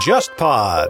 JustPod。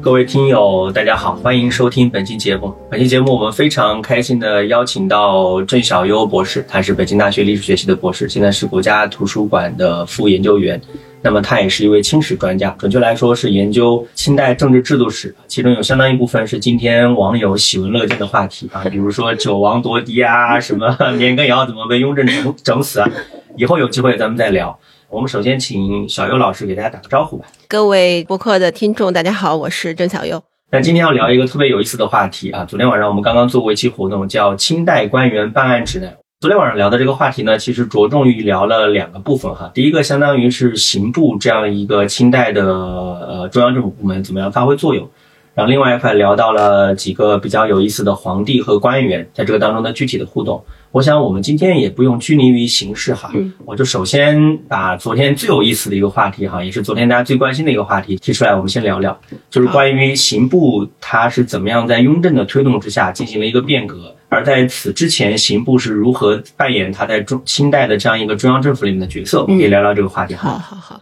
各位听友，大家好，欢迎收听本期节目。本期节目我们非常开心的邀请到郑小优博士，他是北京大学历史学系的博士，现在是国家图书馆的副研究员。那么他也是一位清史专家，准确来说是研究清代政治制度史，其中有相当一部分是今天网友喜闻乐见的话题啊，比如说九王夺嫡啊，什么年羹尧怎么被雍正整整死啊，以后有机会咱们再聊。我们首先请小优老师给大家打个招呼吧。各位播客的听众，大家好，我是郑小优。那今天要聊一个特别有意思的话题啊！昨天晚上我们刚刚做过一期活动，叫《清代官员办案指南》。昨天晚上聊的这个话题呢，其实着重于聊了两个部分哈。第一个相当于是刑部这样一个清代的呃中央政府部门怎么样发挥作用，然后另外一块聊到了几个比较有意思的皇帝和官员在这个当中的具体的互动。我想我们今天也不用拘泥于形式哈，我就首先把昨天最有意思的一个话题哈，也是昨天大家最关心的一个话题提出来，我们先聊聊，就是关于刑部它是怎么样在雍正的推动之下进行了一个变革，而在此之前，刑部是如何扮演他在中清代的这样一个中央政府里面的角色，我们可以聊聊这个话题。好好好。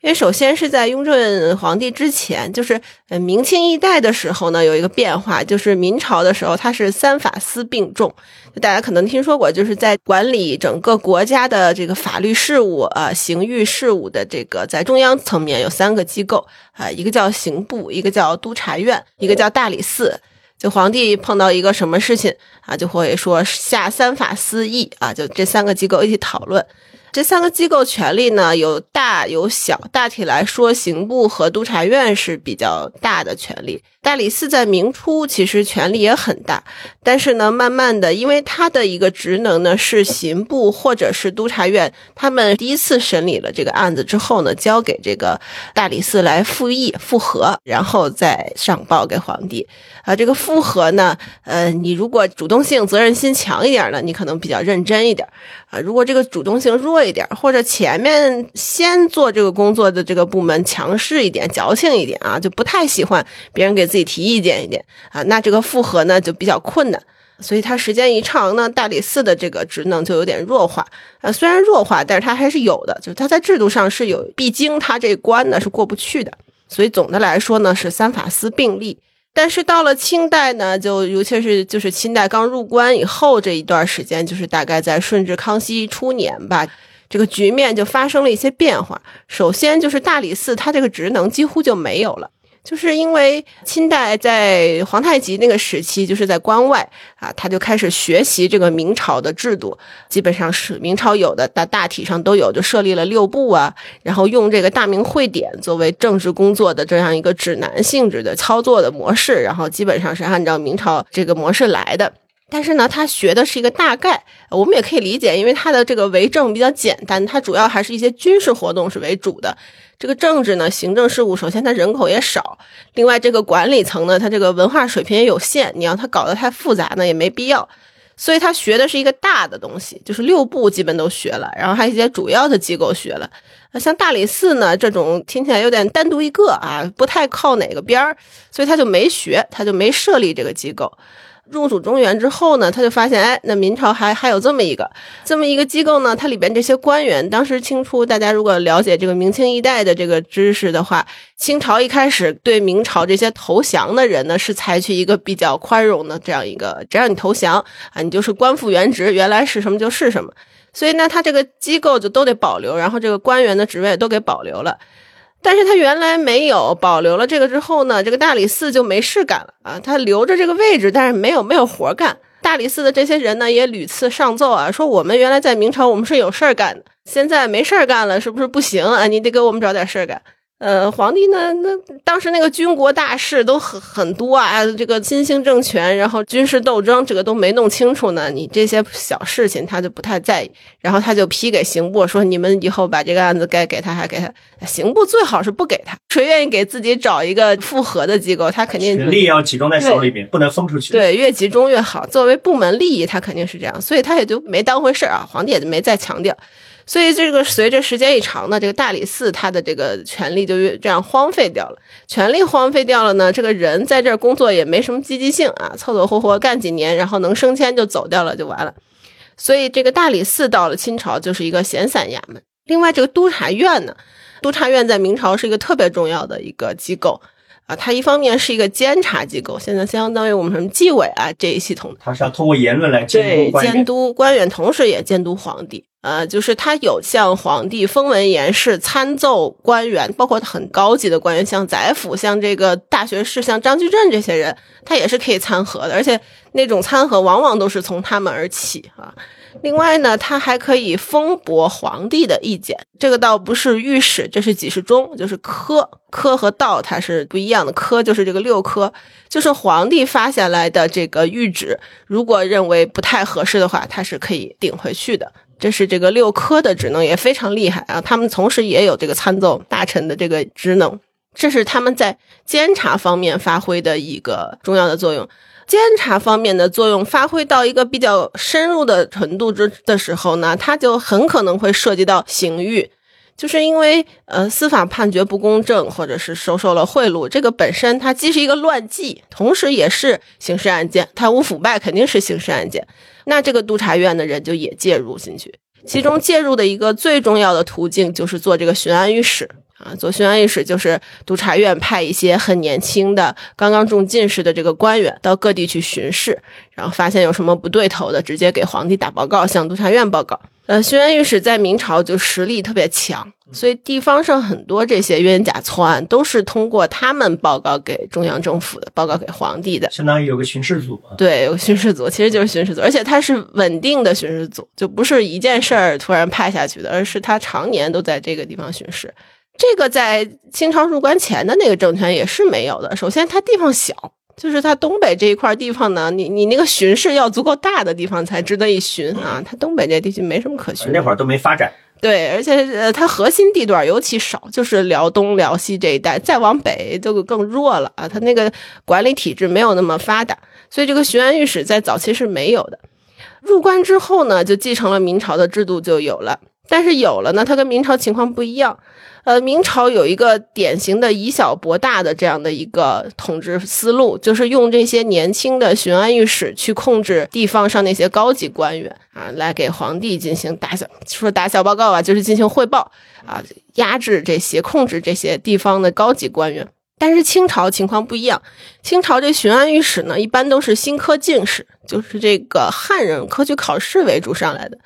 因为首先是在雍正皇帝之前，就是呃明清一代的时候呢，有一个变化，就是明朝的时候，它是三法司并重，大家可能听说过，就是在管理整个国家的这个法律事务啊、刑狱事务的这个，在中央层面有三个机构啊，一个叫刑部，一个叫督察院，一个叫大理寺。就皇帝碰到一个什么事情啊，就会说下三法司议啊，就这三个机构一起讨论。这三个机构权力呢有大有小，大体来说，刑部和督察院是比较大的权力。大理寺在明初其实权力也很大，但是呢，慢慢的，因为他的一个职能呢是刑部或者是督察院，他们第一次审理了这个案子之后呢，交给这个大理寺来复议复核，然后再上报给皇帝。啊，这个复核呢，呃，你如果主动性、责任心强一点呢，你可能比较认真一点啊。如果这个主动性弱一点，或者前面先做这个工作的这个部门强势一点、矫情一点啊，就不太喜欢别人给自己。提意见一点啊，那这个复核呢就比较困难，所以它时间一长呢，大理寺的这个职能就有点弱化啊。虽然弱化，但是它还是有的，就是它在制度上是有必经它这关呢是过不去的。所以总的来说呢，是三法司并立。但是到了清代呢，就尤其是就是清代刚入关以后这一段时间，就是大概在顺治、康熙初年吧，这个局面就发生了一些变化。首先就是大理寺它这个职能几乎就没有了。就是因为清代在皇太极那个时期，就是在关外啊，他就开始学习这个明朝的制度，基本上是明朝有的大大体上都有，就设立了六部啊，然后用这个大明会典作为政治工作的这样一个指南性质的操作的模式，然后基本上是按照明朝这个模式来的。但是呢，他学的是一个大概，我们也可以理解，因为他的这个为政比较简单，他主要还是一些军事活动是为主的。这个政治呢，行政事务，首先它人口也少，另外这个管理层呢，它这个文化水平也有限，你让它搞得太复杂呢，也没必要。所以他学的是一个大的东西，就是六部基本都学了，然后还有一些主要的机构学了。像大理寺呢，这种听起来有点单独一个啊，不太靠哪个边儿，所以他就没学，他就没设立这个机构。入主中原之后呢，他就发现，哎，那明朝还还有这么一个这么一个机构呢。它里边这些官员，当时清初，大家如果了解这个明清一代的这个知识的话，清朝一开始对明朝这些投降的人呢，是采取一个比较宽容的这样一个，只要你投降啊，你就是官复原职，原来是什么就是什么。所以呢，他这个机构就都得保留，然后这个官员的职位都给保留了。但是他原来没有保留了这个之后呢，这个大理寺就没事干了啊。他留着这个位置，但是没有没有活干。大理寺的这些人呢，也屡次上奏啊，说我们原来在明朝我们是有事儿干的，现在没事儿干了，是不是不行啊？你得给我们找点事儿干。呃，皇帝呢？那当时那个军国大事都很很多啊，这个新兴政权，然后军事斗争，这个都没弄清楚呢。你这些小事情他就不太在意，然后他就批给刑部说：“你们以后把这个案子该给他还给他。”刑部最好是不给他，谁愿意给自己找一个复核的机构，他肯定权力要集中在手里面，不能分出去。对，越集中越好。作为部门利益，他肯定是这样，所以他也就没当回事儿啊。皇帝也就没再强调。所以这个随着时间一长呢，这个大理寺他的这个权力就越这样荒废掉了，权力荒废掉了呢，这个人在这儿工作也没什么积极性啊，凑凑合合干几年，然后能升迁就走掉了就完了。所以这个大理寺到了清朝就是一个闲散衙门。另外，这个督察院呢，督察院在明朝是一个特别重要的一个机构啊，它一方面是一个监察机构，现在相当于我们什么纪委啊这一系统，它是要通过言论来监督官员监督官员，同时也监督皇帝。呃，就是他有向皇帝封文言事、参奏官员，包括很高级的官员，像宰辅、像这个大学士、像张居正这些人，他也是可以参合的，而且那种参合往往都是从他们而起啊。另外呢，他还可以封驳皇帝的意见，这个倒不是御史，这是给事中，就是科科和道它是不一样的，科就是这个六科，就是皇帝发下来的这个谕旨，如果认为不太合适的话，他是可以顶回去的。这是这个六科的职能也非常厉害啊，他们同时也有这个参奏大臣的这个职能，这是他们在监察方面发挥的一个重要的作用。监察方面的作用发挥到一个比较深入的程度之的时候呢，它就很可能会涉及到刑狱，就是因为呃司法判决不公正，或者是收受了贿赂，这个本身它既是一个乱纪，同时也是刑事案件，贪污腐败肯定是刑事案件。那这个督察院的人就也介入进去，其中介入的一个最重要的途径就是做这个巡案御史啊，左巡案御史就是督察院派一些很年轻的、刚刚中进士的这个官员到各地去巡视，然后发现有什么不对头的，直接给皇帝打报告，向督察院报告。呃，巡案御史在明朝就实力特别强，所以地方上很多这些冤假错案都是通过他们报告给中央政府的，报告给皇帝的。相当于有个巡视组啊。对，有个巡视组，其实就是巡视组，而且他是稳定的巡视组，就不是一件事儿突然派下去的，而是他常年都在这个地方巡视。这个在清朝入关前的那个政权也是没有的。首先，它地方小，就是它东北这一块地方呢，你你那个巡视要足够大的地方才值得一巡啊。它东北这地区没什么可巡，那会儿都没发展，对，而且呃，它核心地段尤其少，就是辽东、辽西这一带，再往北就更弱了啊。它那个管理体制没有那么发达，所以这个巡案御史在早期是没有的。入关之后呢，就继承了明朝的制度就有了，但是有了呢，它跟明朝情况不一样。呃，明朝有一个典型的以小博大的这样的一个统治思路，就是用这些年轻的巡案御史去控制地方上那些高级官员啊，来给皇帝进行打小说打小报告啊，就是进行汇报啊，压制这些控制这些地方的高级官员。但是清朝情况不一样，清朝这巡按御史呢，一般都是新科进士，就是这个汉人科举考试为主上来的。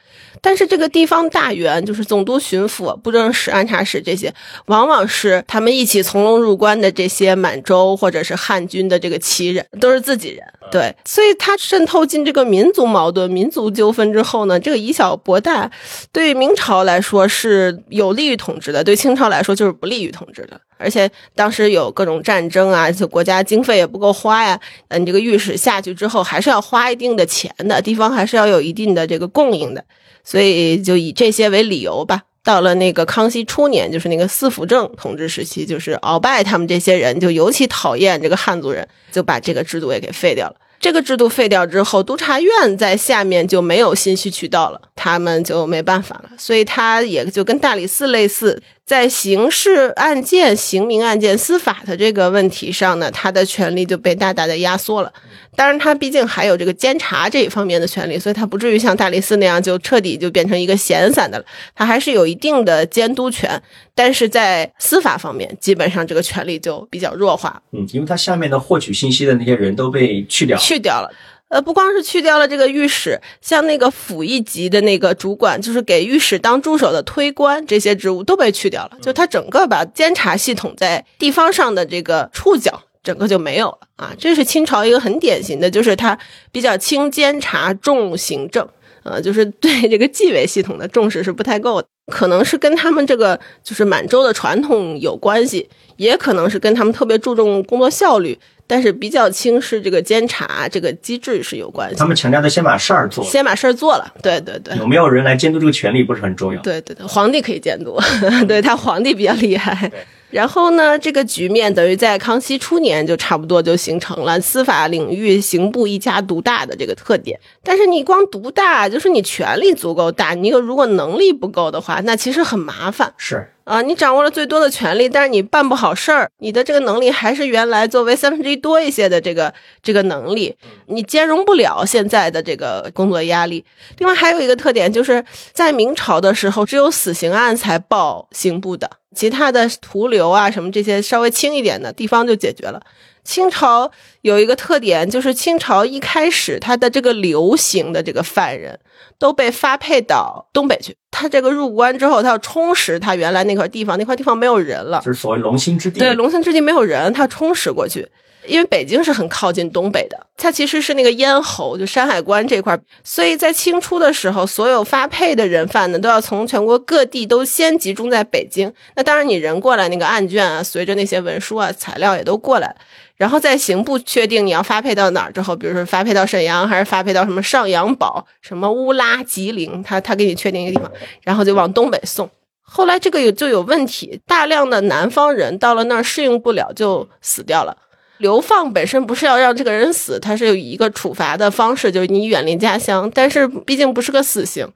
但是这个地方大员，就是总督、巡抚、布政使、按察使这些，往往是他们一起从龙入关的这些满洲或者是汉军的这个旗人，都是自己人。对，所以他渗透进这个民族矛盾、民族纠纷之后呢，这个以小博大，对明朝来说是有利于统治的，对清朝来说就是不利于统治的。而且当时有各种战争啊，就国家经费也不够花呀。嗯，你这个御史下去之后，还是要花一定的钱的，地方还是要有一定的这个供应的。所以就以这些为理由吧。到了那个康熙初年，就是那个四辅正统治时期，就是鳌拜他们这些人就尤其讨厌这个汉族人，就把这个制度也给废掉了。这个制度废掉之后，督察院在下面就没有信息渠道了，他们就没办法了，所以他也就跟大理寺类似，在刑事案件、刑民案件、司法的这个问题上呢，他的权利就被大大的压缩了。当然，他毕竟还有这个监察这一方面的权利，所以他不至于像大理寺那样就彻底就变成一个闲散的了。他还是有一定的监督权，但是在司法方面，基本上这个权利就比较弱化。嗯，因为他下面的获取信息的那些人都被去掉，去掉了。呃，不光是去掉了这个御史，像那个府一级的那个主管，就是给御史当助手的推官，这些职务都被去掉了。就他整个把监察系统在地方上的这个触角。整个就没有了啊！这是清朝一个很典型的，就是他比较轻监察重行政，呃，就是对这个纪委系统的重视是不太够的。可能是跟他们这个就是满洲的传统有关系，也可能是跟他们特别注重工作效率，但是比较轻视这个监察这个机制是有关系。他们强调的先把事儿做，先把事儿做了。对对对，有没有人来监督这个权利不是很重要。对对对，皇帝可以监督，对他皇帝比较厉害。然后呢，这个局面等于在康熙初年就差不多就形成了司法领域刑部一家独大的这个特点。但是你光独大，就是你权力足够大，你如果能力不够的话，那其实很麻烦。是啊，你掌握了最多的权力，但是你办不好事儿，你的这个能力还是原来作为三分之一多一些的这个这个能力，你兼容不了现在的这个工作压力。另外还有一个特点，就是在明朝的时候，只有死刑案才报刑部的，其他的徒留啊什么这些稍微轻一点的地方就解决了。清朝有一个特点，就是清朝一开始他的这个流行的这个犯人都被发配到东北去。他这个入关之后，他要充实他原来那块地方，那块地方没有人了，就是所谓龙兴之地。对，龙兴之地没有人，他充实过去。因为北京是很靠近东北的，它其实是那个咽喉，就山海关这块，所以在清初的时候，所有发配的人犯呢，都要从全国各地都先集中在北京。那当然，你人过来，那个案卷啊，随着那些文书啊、材料也都过来，然后在刑部确定你要发配到哪儿之后，比如说发配到沈阳，还是发配到什么上阳堡、什么乌拉、吉林，他他给你确定一个地方，然后就往东北送。后来这个有就有问题，大量的南方人到了那儿适应不了，就死掉了。流放本身不是要让这个人死，他是有一个处罚的方式，就是你远离家乡。但是毕竟不是个死刑，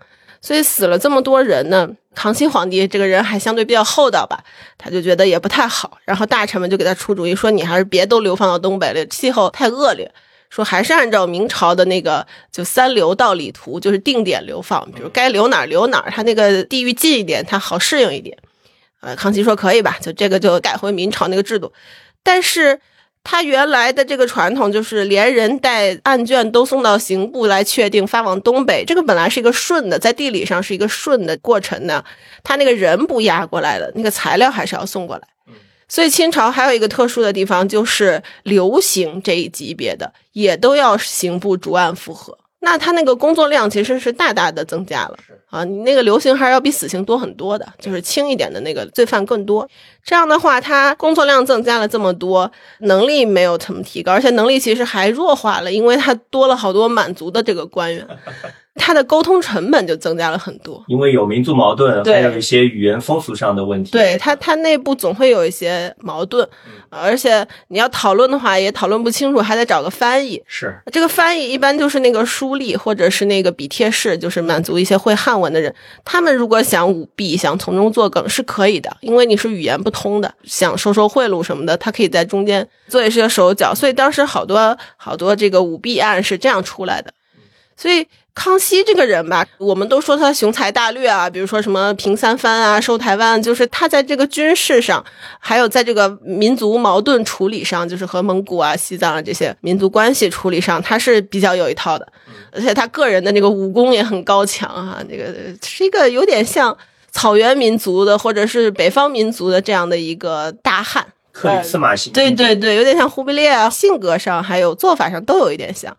所以死了这么多人呢。康熙皇帝这个人还相对比较厚道吧，他就觉得也不太好。然后大臣们就给他出主意，说你还是别都流放到东北了，气候太恶劣。说还是按照明朝的那个就三流道理图，就是定点流放，比如该留哪儿留哪儿，他那个地域近一点，他好适应一点。呃，康熙说可以吧，就这个就改回明朝那个制度，但是。他原来的这个传统就是连人带案卷都送到刑部来确定发往东北，这个本来是一个顺的，在地理上是一个顺的过程呢。他那个人不押过来的，那个材料还是要送过来。所以清朝还有一个特殊的地方，就是流刑这一级别的也都要刑部逐案复核。那他那个工作量其实是大大的增加了啊！你那个流刑还是要比死刑多很多的，就是轻一点的那个罪犯更多。这样的话，他工作量增加了这么多，能力没有怎么提高，而且能力其实还弱化了，因为他多了好多满族的这个官员。他的沟通成本就增加了很多，因为有民族矛盾，还有一些语言风俗上的问题。对他，他内部总会有一些矛盾，而且你要讨论的话也讨论不清楚，还得找个翻译。是这个翻译一般就是那个书吏或者是那个笔帖式，就是满足一些会汉文的人。他们如果想舞弊，想从中作梗是可以的，因为你是语言不通的，想收受贿赂什么的，他可以在中间做一些手脚。所以当时好多好多这个舞弊案是这样出来的，所以。康熙这个人吧，我们都说他雄才大略啊，比如说什么平三藩啊、收台湾，就是他在这个军事上，还有在这个民族矛盾处理上，就是和蒙古啊、西藏啊这些民族关系处理上，他是比较有一套的。而且他个人的那个武功也很高强啊，这个是一个有点像草原民族的或者是北方民族的这样的一个大汉。克里斯马型。对对对，有点像忽必烈啊，性格上还有做法上都有一点像。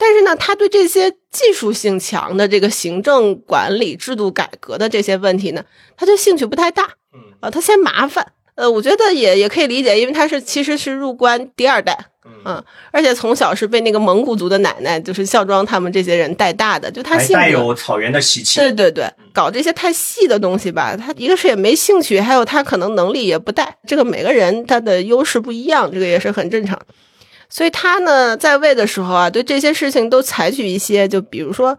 但是呢，他对这些技术性强的这个行政管理制度改革的这些问题呢，他就兴趣不太大。嗯，啊，他嫌麻烦。呃，我觉得也也可以理解，因为他是其实是入关第二代，嗯，而且从小是被那个蒙古族的奶奶，就是孝庄他们这些人带大的，就他性格带有草原的习气。对对对，搞这些太细的东西吧，他一个是也没兴趣，还有他可能能力也不带。这个每个人他的优势不一样，这个也是很正常。所以他呢，在位的时候啊，对这些事情都采取一些，就比如说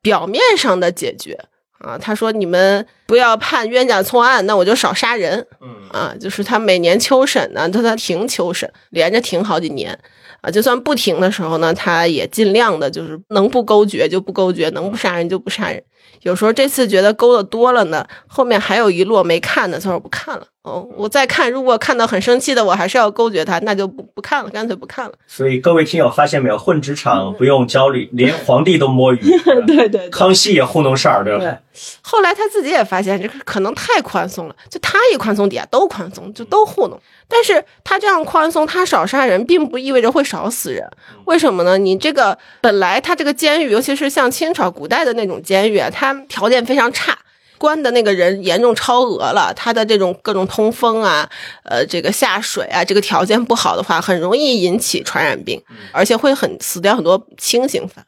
表面上的解决啊。他说：“你们不要判冤假错案，那我就少杀人。”嗯啊，就是他每年秋审呢，他他停秋审，连着停好几年啊。就算不停的时候呢，他也尽量的，就是能不勾决就不勾决，能不杀人就不杀人。有时候这次觉得勾的多了呢，后面还有一摞没看的，他说不看了。哦，我再看，如果看到很生气的，我还是要勾决他，那就不不看了，干脆不看了。所以各位听友发现没有，混职场不用焦虑，连皇帝都摸鱼。对对，康熙也糊弄事儿，对吧？后来他自己也发现，这个可能太宽松了，就他一宽松，底下都宽松，就都糊弄。但是他这样宽松，他少杀人，并不意味着会少死人。为什么呢？你这个本来他这个监狱，尤其是像清朝古代的那种监狱啊，它条件非常差。关的那个人严重超额了，他的这种各种通风啊，呃，这个下水啊，这个条件不好的话，很容易引起传染病，而且会很死掉很多轻型犯。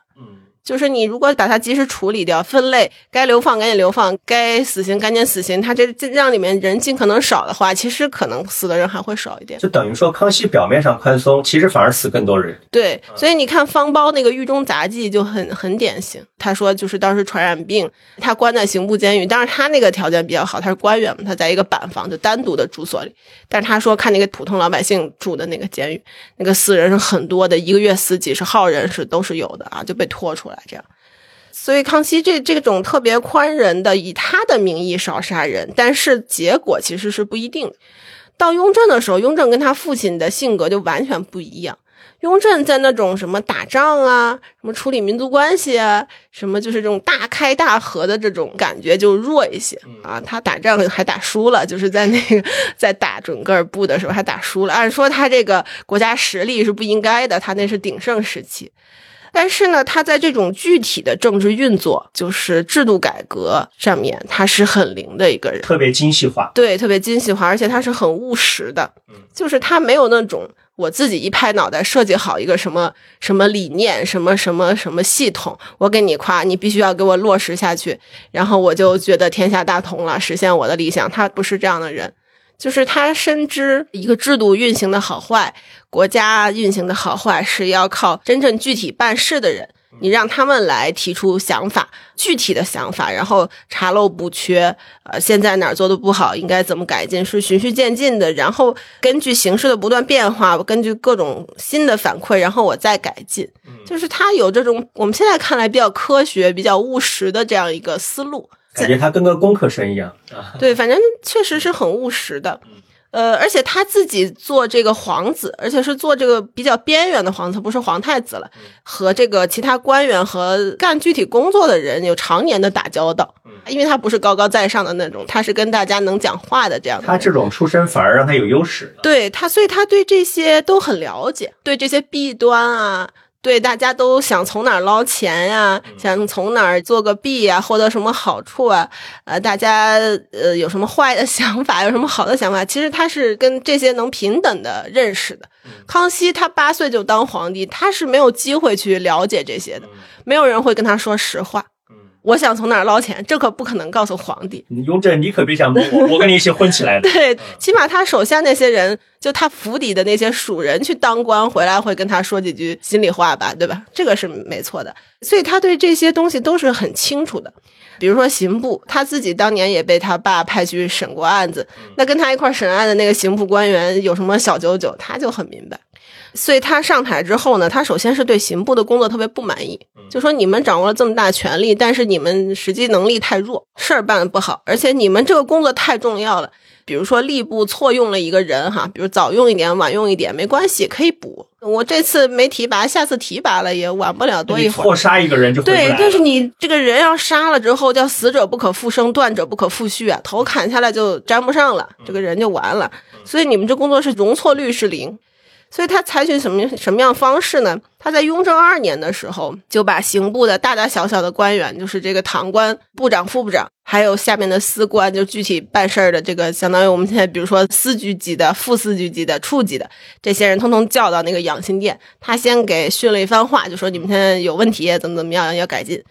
就是你如果把它及时处理掉、分类，该流放赶紧流放，该死刑赶紧死刑，他这这让里面人尽可能少的话，其实可能死的人还会少一点。就等于说康熙表面上宽松，其实反而死更多人。对，所以你看方苞那个狱中杂记就很很典型。他说就是当时传染病，他关在刑部监狱，但是他那个条件比较好，他是官员嘛，他在一个板房就单独的住所里。但是他说看那个普通老百姓住的那个监狱，那个死人是很多的，一个月死几十号人是都是有的啊，就被拖出来。这样，所以康熙这这种特别宽仁的，以他的名义少杀人，但是结果其实是不一定。到雍正的时候，雍正跟他父亲的性格就完全不一样。雍正在那种什么打仗啊，什么处理民族关系啊，什么就是这种大开大合的这种感觉就弱一些啊。他打仗还打输了，就是在那个在打准噶尔部的时候还打输了。按说他这个国家实力是不应该的，他那是鼎盛时期。但是呢，他在这种具体的政治运作，就是制度改革上面，他是很灵的一个人，特别精细化。对，特别精细化，而且他是很务实的。就是他没有那种我自己一拍脑袋设计好一个什么什么理念、什么什么什么系统，我给你夸，你必须要给我落实下去，然后我就觉得天下大同了，实现我的理想。他不是这样的人。就是他深知一个制度运行的好坏，国家运行的好坏是要靠真正具体办事的人，你让他们来提出想法，具体的想法，然后查漏补缺，呃，现在哪儿做的不好，应该怎么改进，是循序渐进的，然后根据形势的不断变化，根据各种新的反馈，然后我再改进。就是他有这种我们现在看来比较科学、比较务实的这样一个思路。感觉他跟个工科生一样啊。对，反正确实是很务实的。呃，而且他自己做这个皇子，而且是做这个比较边缘的皇子，不是皇太子了，和这个其他官员和干具体工作的人有常年的打交道。因为他不是高高在上的那种，他是跟大家能讲话的这样的。他这种出身反而让他有优势。对他，所以他对这些都很了解，对这些弊端啊。对，大家都想从哪儿捞钱呀？想从哪儿做个币呀？获得什么好处啊？呃，大家呃有什么坏的 想法？有什么好的想法？其实他是跟这些能平等的认识的。康熙他八岁就当皇帝，他是没有机会去了解这些的，没有人会跟他说实话。我想从哪儿捞钱，这可不可能告诉皇帝。雍正，你可别想蒙我，我跟你一起混起来的。对，起码他手下那些人，就他府邸的那些属人去当官回来，会跟他说几句心里话吧，对吧？这个是没错的。所以他对这些东西都是很清楚的。比如说刑部，他自己当年也被他爸派去审过案子，那跟他一块审案的那个刑部官员有什么小九九，他就很明白。所以他上台之后呢，他首先是对刑部的工作特别不满意，就说你们掌握了这么大权力，但是你们实际能力太弱，事儿办的不好，而且你们这个工作太重要了。比如说吏部错用了一个人哈，比如早用一点、晚用一点没关系，可以补。我这次没提拔，下次提拔了也晚不了多一会儿。错杀一个人就对，但是你这个人要杀了之后，叫死者不可复生，断者不可复续啊，头砍下来就粘不上了，这个人就完了。所以你们这工作是容错率是零。所以他采取什么什么样方式呢？他在雍正二年的时候，就把刑部的大大小小的官员，就是这个堂官、部长、副部长，还有下面的司官，就具体办事儿的这个，相当于我们现在比如说司局级的、副司局级的、处级的这些人，通通叫到那个养心殿。他先给训了一番话，就说你们现在有问题，怎么怎么样要改进。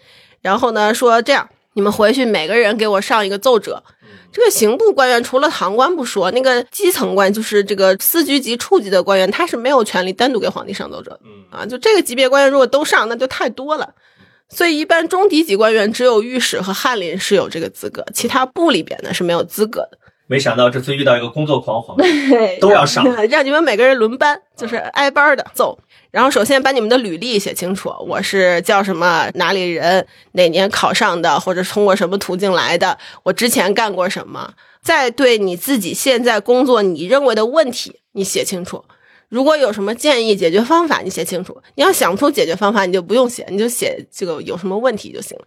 然后呢，说这样，你们回去每个人给我上一个奏折。这个刑部官员除了堂官不说，那个基层官就是这个司局级、处级的官员，他是没有权利单独给皇帝上奏折的。啊，就这个级别官员如果都上，那就太多了。所以一般中低级官员只有御史和翰林是有这个资格，其他部里边呢是没有资格的。没想到这次遇到一个工作狂皇帝，都要上，让你们每个人轮班，就是挨班的奏。然后首先把你们的履历写清楚，我是叫什么，哪里人，哪年考上的，或者通过什么途径来的，我之前干过什么。再对你自己现在工作你认为的问题，你写清楚。如果有什么建议解决方法，你写清楚。你要想不出解决方法，你就不用写，你就写这个有什么问题就行了。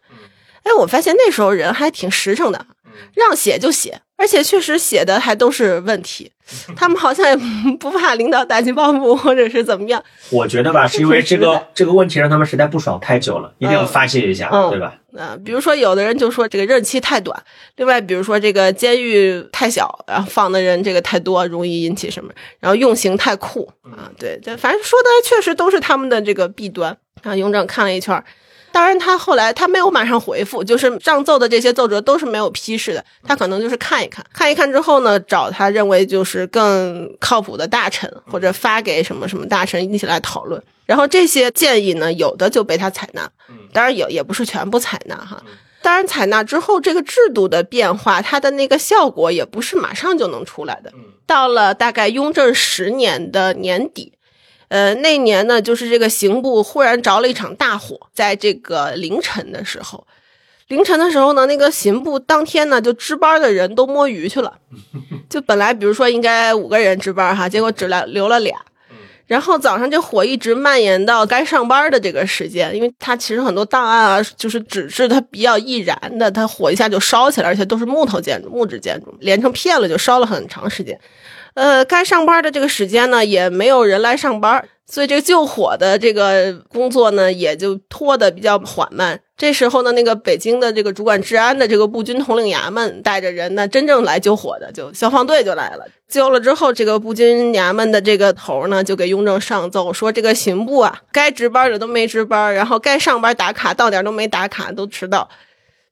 哎，我发现那时候人还挺实诚的，让写就写。而且确实写的还都是问题，他们好像也不怕领导打击报复或者是怎么样。我觉得吧，是因为这个这个问题让他们实在不爽太久了，一定要发泄一下，对吧？啊，比如说有的人就说这个任期太短，另外比如说这个监狱太小，然后放的人这个太多，容易引起什么？然后用刑太酷啊，对，这反正说的确实都是他们的这个弊端。啊，雍正看了一圈。当然，他后来他没有马上回复，就是上奏的这些奏折都是没有批示的。他可能就是看一看，看一看之后呢，找他认为就是更靠谱的大臣，或者发给什么什么大臣一起来讨论。然后这些建议呢，有的就被他采纳，当然也也不是全部采纳哈。当然，采纳之后，这个制度的变化，它的那个效果也不是马上就能出来的。到了大概雍正十年的年底，呃，那年呢，就是这个刑部忽然着了一场大火，在这个凌晨的时候，凌晨的时候呢，那个刑部当天呢，就值班的人都摸鱼去了，就本来比如说应该五个人值班哈，结果只来留了俩。然后早上这火一直蔓延到该上班的这个时间，因为它其实很多档案啊，就是纸质它比较易燃的，它火一下就烧起来，而且都是木头建筑、木质建筑，连成片了就烧了很长时间。呃，该上班的这个时间呢，也没有人来上班，所以这个救火的这个工作呢，也就拖得比较缓慢。这时候呢，那个北京的这个主管治安的这个步军统领衙门带着人呢，真正来救火的就消防队就来了。救了之后，这个步军衙门的这个头呢，就给雍正上奏说，这个刑部啊，该值班的都没值班，然后该上班打卡到点都没打卡，都迟到。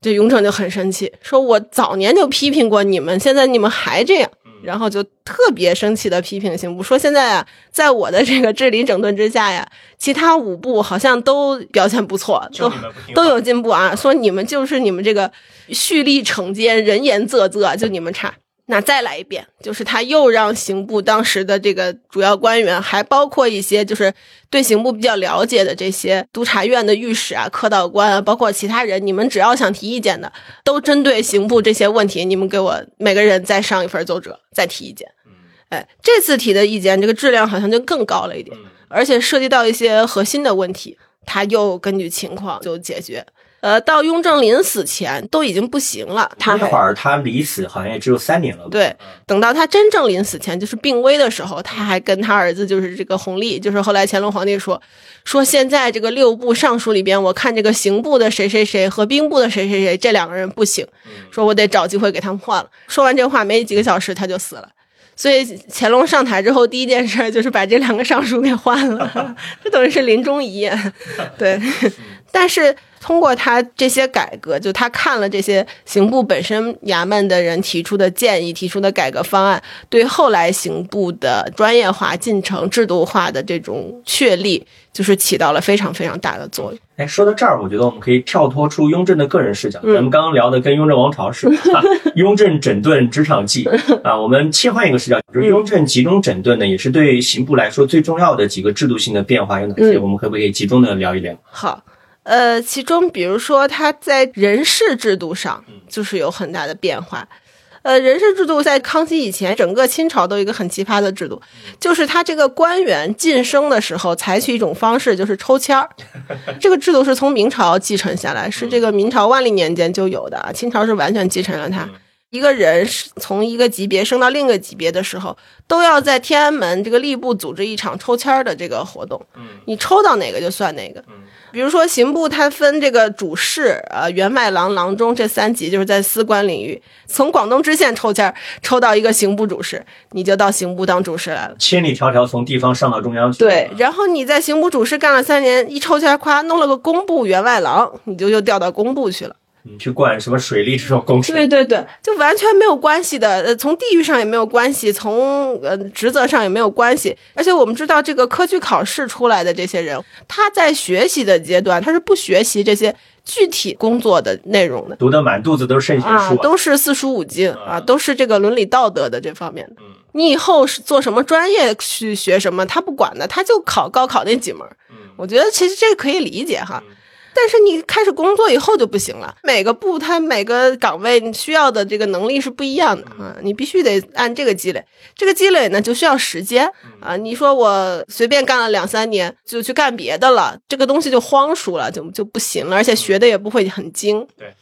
这雍正就很生气，说我早年就批评过你们，现在你们还这样。然后就特别生气的批评刑部，说现在啊，在我的这个治理整顿之下呀，其他五部好像都表现不错，都都有进步啊。说你们就是你们这个蓄力惩奸，人言啧啧，就你们差。那再来一遍，就是他又让刑部当时的这个主要官员，还包括一些就是对刑部比较了解的这些督察院的御史啊、科道官啊，包括其他人，你们只要想提意见的，都针对刑部这些问题，你们给我每个人再上一份奏折，再提意见。哎，这次提的意见，这个质量好像就更高了一点，而且涉及到一些核心的问题，他又根据情况就解决。呃，到雍正临死前都已经不行了。他那会儿他离死好像也只有三年了。对，等到他真正临死前，就是病危的时候，他还跟他儿子，就是这个弘历，就是后来乾隆皇帝说，说现在这个六部尚书里边，我看这个刑部的谁谁谁和兵部的谁谁谁这两个人不行，说我得找机会给他们换了。说完这话没几个小时他就死了。所以乾隆上台之后第一件事就是把这两个尚书给换了，这等于是临终遗言。对，但是。通过他这些改革，就他看了这些刑部本身衙门的人提出的建议、提出的改革方案，对后来刑部的专业化进程、制度化的这种确立，就是起到了非常非常大的作用。哎，说到这儿，我觉得我们可以跳脱出雍正的个人视角，咱们刚刚聊的跟雍正王朝似的，雍正整顿职场记 啊，我们切换一个视角，就是雍正集中整顿呢，也是对刑部来说最重要的几个制度性的变化有哪些？我们可不可以集中的聊一聊？好。呃，其中比如说他在人事制度上就是有很大的变化。呃，人事制度在康熙以前，整个清朝都有一个很奇葩的制度，就是他这个官员晋升的时候采取一种方式，就是抽签儿。这个制度是从明朝继承下来，是这个明朝万历年间就有的，清朝是完全继承了它。一个人是从一个级别升到另一个级别的时候，都要在天安门这个吏部组织一场抽签儿的这个活动。嗯，你抽到哪个就算哪个。嗯，比如说刑部它分这个主事、呃员外郎、郎中这三级，就是在司官领域。从广东知县抽签儿抽到一个刑部主事，你就到刑部当主事来了。千里迢迢从地方上到中央去。对，然后你在刑部主事干了三年，一抽签儿夸弄了个工部员外郎，你就又调到工部去了。你去管什么水利这种工程？对对对，就完全没有关系的。呃，从地域上也没有关系，从呃职责上也没有关系。而且我们知道，这个科举考试出来的这些人，他在学习的阶段，他是不学习这些具体工作的内容的，读的满肚子都是圣贤书，都是四书五经啊，都是这个伦理道德的这方面的。你以后是做什么专业去学什么，他不管的，他就考高考那几门。我觉得其实这个可以理解哈。但是你开始工作以后就不行了，每个部它每个岗位你需要的这个能力是不一样的啊，你必须得按这个积累，这个积累呢就需要时间啊。你说我随便干了两三年就去干别的了，这个东西就荒疏了，就就不行了，而且学的也不会很精。对。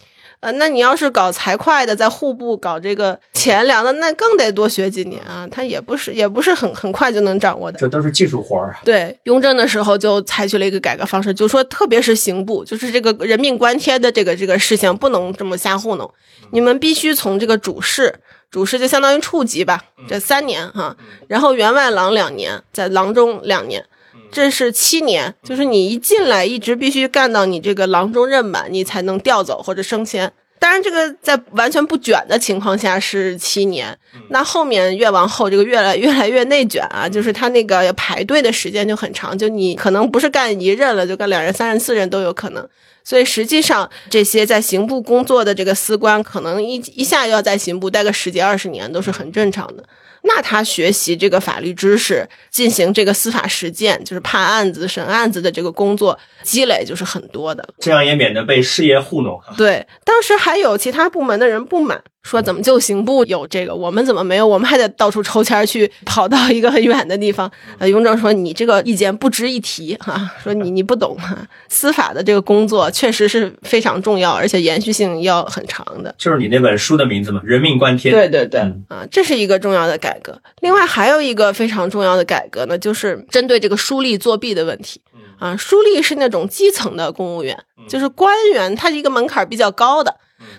呃，那你要是搞财会的，在户部搞这个钱粮的，那更得多学几年啊。他也不是，也不是很很快就能掌握的。这都是技术活儿啊。对，雍正的时候就采取了一个改革方式，就说特别是刑部，就是这个人命关天的这个这个事情，不能这么瞎糊弄。你们必须从这个主事，主事就相当于处级吧，这三年哈，然后员外郎两年，在郎中两年。这是七年，就是你一进来一直必须干到你这个郎中任满，你才能调走或者升迁。当然，这个在完全不卷的情况下是七年，那后面越往后，这个越来越来越内卷啊，就是他那个排队的时间就很长，就你可能不是干一任了，就干两任、三任、四任都有可能。所以实际上，这些在刑部工作的这个司官，可能一一下要在刑部待个十几二十年都是很正常的。那他学习这个法律知识，进行这个司法实践，就是判案子、审案子的这个工作积累，就是很多的。这样也免得被事业糊弄。对，当时还有其他部门的人不满。说怎么就刑部有这个，我们怎么没有？我们还得到处抽签去跑到一个很远的地方。呃，雍正说你这个意见不值一提哈，说你你不懂哈，司法的这个工作确实是非常重要，而且延续性要很长的。就是你那本书的名字嘛，《人命关天》。对对对，啊，这是一个重要的改革。另外还有一个非常重要的改革呢，就是针对这个书吏作弊的问题。啊，书吏是那种基层的公务员，就是官员，他一个门槛比较高的。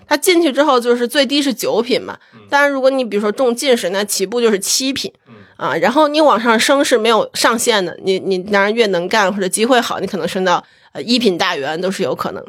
他进去之后就是最低是九品嘛，但是如果你比如说中进士，那起步就是七品，啊，然后你往上升是没有上限的，你你当然越能干或者机会好，你可能升到呃一品大员都是有可能。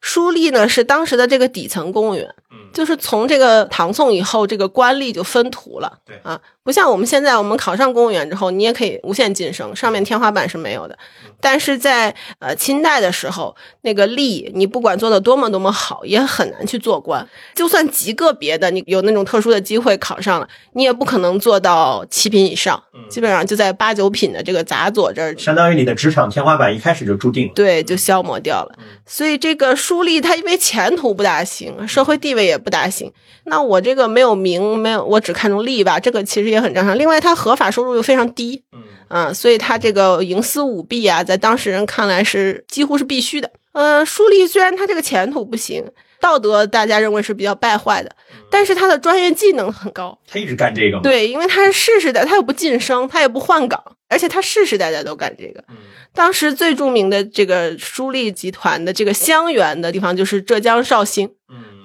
书吏呢是当时的这个底层公务员，就是从这个唐宋以后，这个官吏就分途了，对啊，不像我们现在，我们考上公务员之后，你也可以无限晋升，上面天花板是没有的。但是在呃清代的时候，那个吏，你不管做的多么多么好，也很难去做官。就算极个别的，你有那种特殊的机会考上了，你也不可能做到七品以上，基本上就在八九品的这个杂佐这儿，相当于你的职场天花板一开始就注定了。对，就消磨掉了。所以这个书立他因为前途不大行，社会地位也不大行，那我这个没有名，没有我只看重利吧，这个其实也很正常。另外，他合法收入又非常低，嗯，所以他这个营私舞弊啊，在当事人看来是几乎是必须的。呃，书立虽然他这个前途不行，道德大家认为是比较败坏的，但是他的专业技能很高。他一直干这个吗？对，因为他是试试的，他又不晋升，他也不换岗，而且他世世代代都干这个。当时最著名的这个书立集团的这个香园的地方就是浙江绍兴。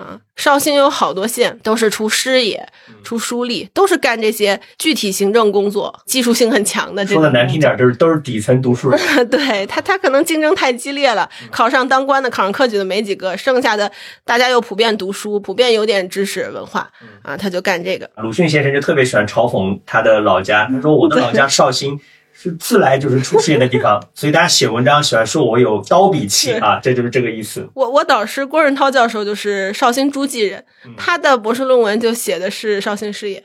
嗯啊，绍兴有好多县都是出师爷、出书吏，都是干这些具体行政工作，技术性很强的。说的难听点，就是都是底层读书人。对他，他可能竞争太激烈了，考上当官的、考上科举的没几个，剩下的大家又普遍读书，普遍有点知识文化啊，他就干这个。鲁迅先生就特别喜欢嘲讽他的老家，他说我的老家绍兴。是自来就是出事业的地方，所以大家写文章喜欢说我有刀笔气啊，这就是这个意思。我我导师郭润涛教授就是绍兴诸暨人，他的博士论文就写的是绍兴事业。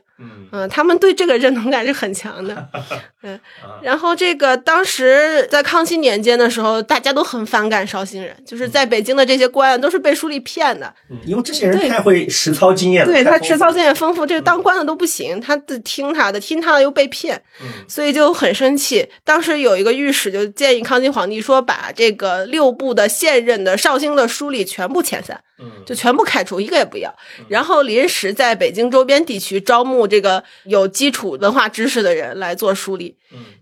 嗯他们对这个认同感是很强的。嗯，然后这个当时在康熙年间的时候，大家都很反感绍兴人，就是在北京的这些官都是被书吏骗的。嗯，因为这些人太会实操经验了，对他实操经验丰富，这个当官的都不行，他听他的，听他的又被骗，所以就很生气。当时有一个御史就建议康熙皇帝说，把这个六部的现任的绍兴的书吏全部遣散。就全部开除，一个也不要。然后临时在北京周边地区招募这个有基础文化知识的人来做梳理。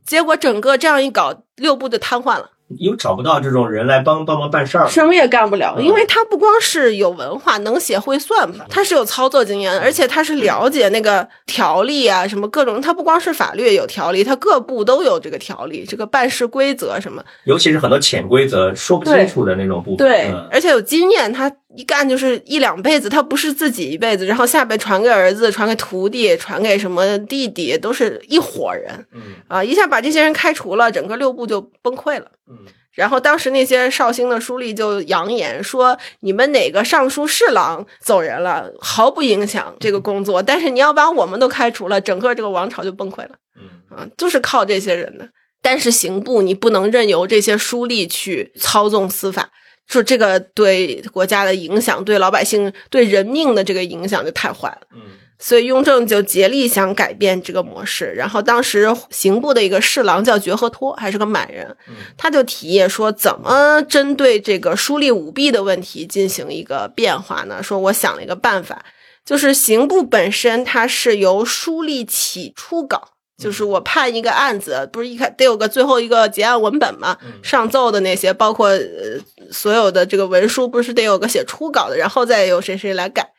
结果整个这样一搞，六部就瘫痪了。又找不到这种人来帮帮忙办事儿，什么也干不了。因为他不光是有文化，能写会算，他是有操作经验，而且他是了解那个条例啊，什么各种。他不光是法律有条例，他各部都有这个条例，这个办事规则什么。尤其是很多潜规则说不清楚的那种部分。对，而且有经验，他一干就是一两辈子，他不是自己一辈子，然后下辈传给儿子，传给徒弟，传给什么弟弟，都是一伙人。嗯啊，一下把这些人开除了，整个六部就崩溃了。嗯。然后当时那些绍兴的书吏就扬言说：“你们哪个尚书侍郎走人了，毫不影响这个工作。但是你要把我们都开除了，整个这个王朝就崩溃了。”嗯啊，就是靠这些人的。但是刑部你不能任由这些书吏去操纵司法，说这个对国家的影响，对老百姓、对人命的这个影响就太坏了。嗯。所以雍正就竭力想改变这个模式，然后当时刑部的一个侍郎叫觉和托，还是个满人，他就提议说，怎么针对这个书吏舞弊的问题进行一个变化呢？说我想了一个办法，就是刑部本身它是由书吏起初稿，就是我判一个案子，不是一开得有个最后一个结案文本嘛，上奏的那些，包括呃所有的这个文书，不是得有个写初稿的，然后再由谁谁来改。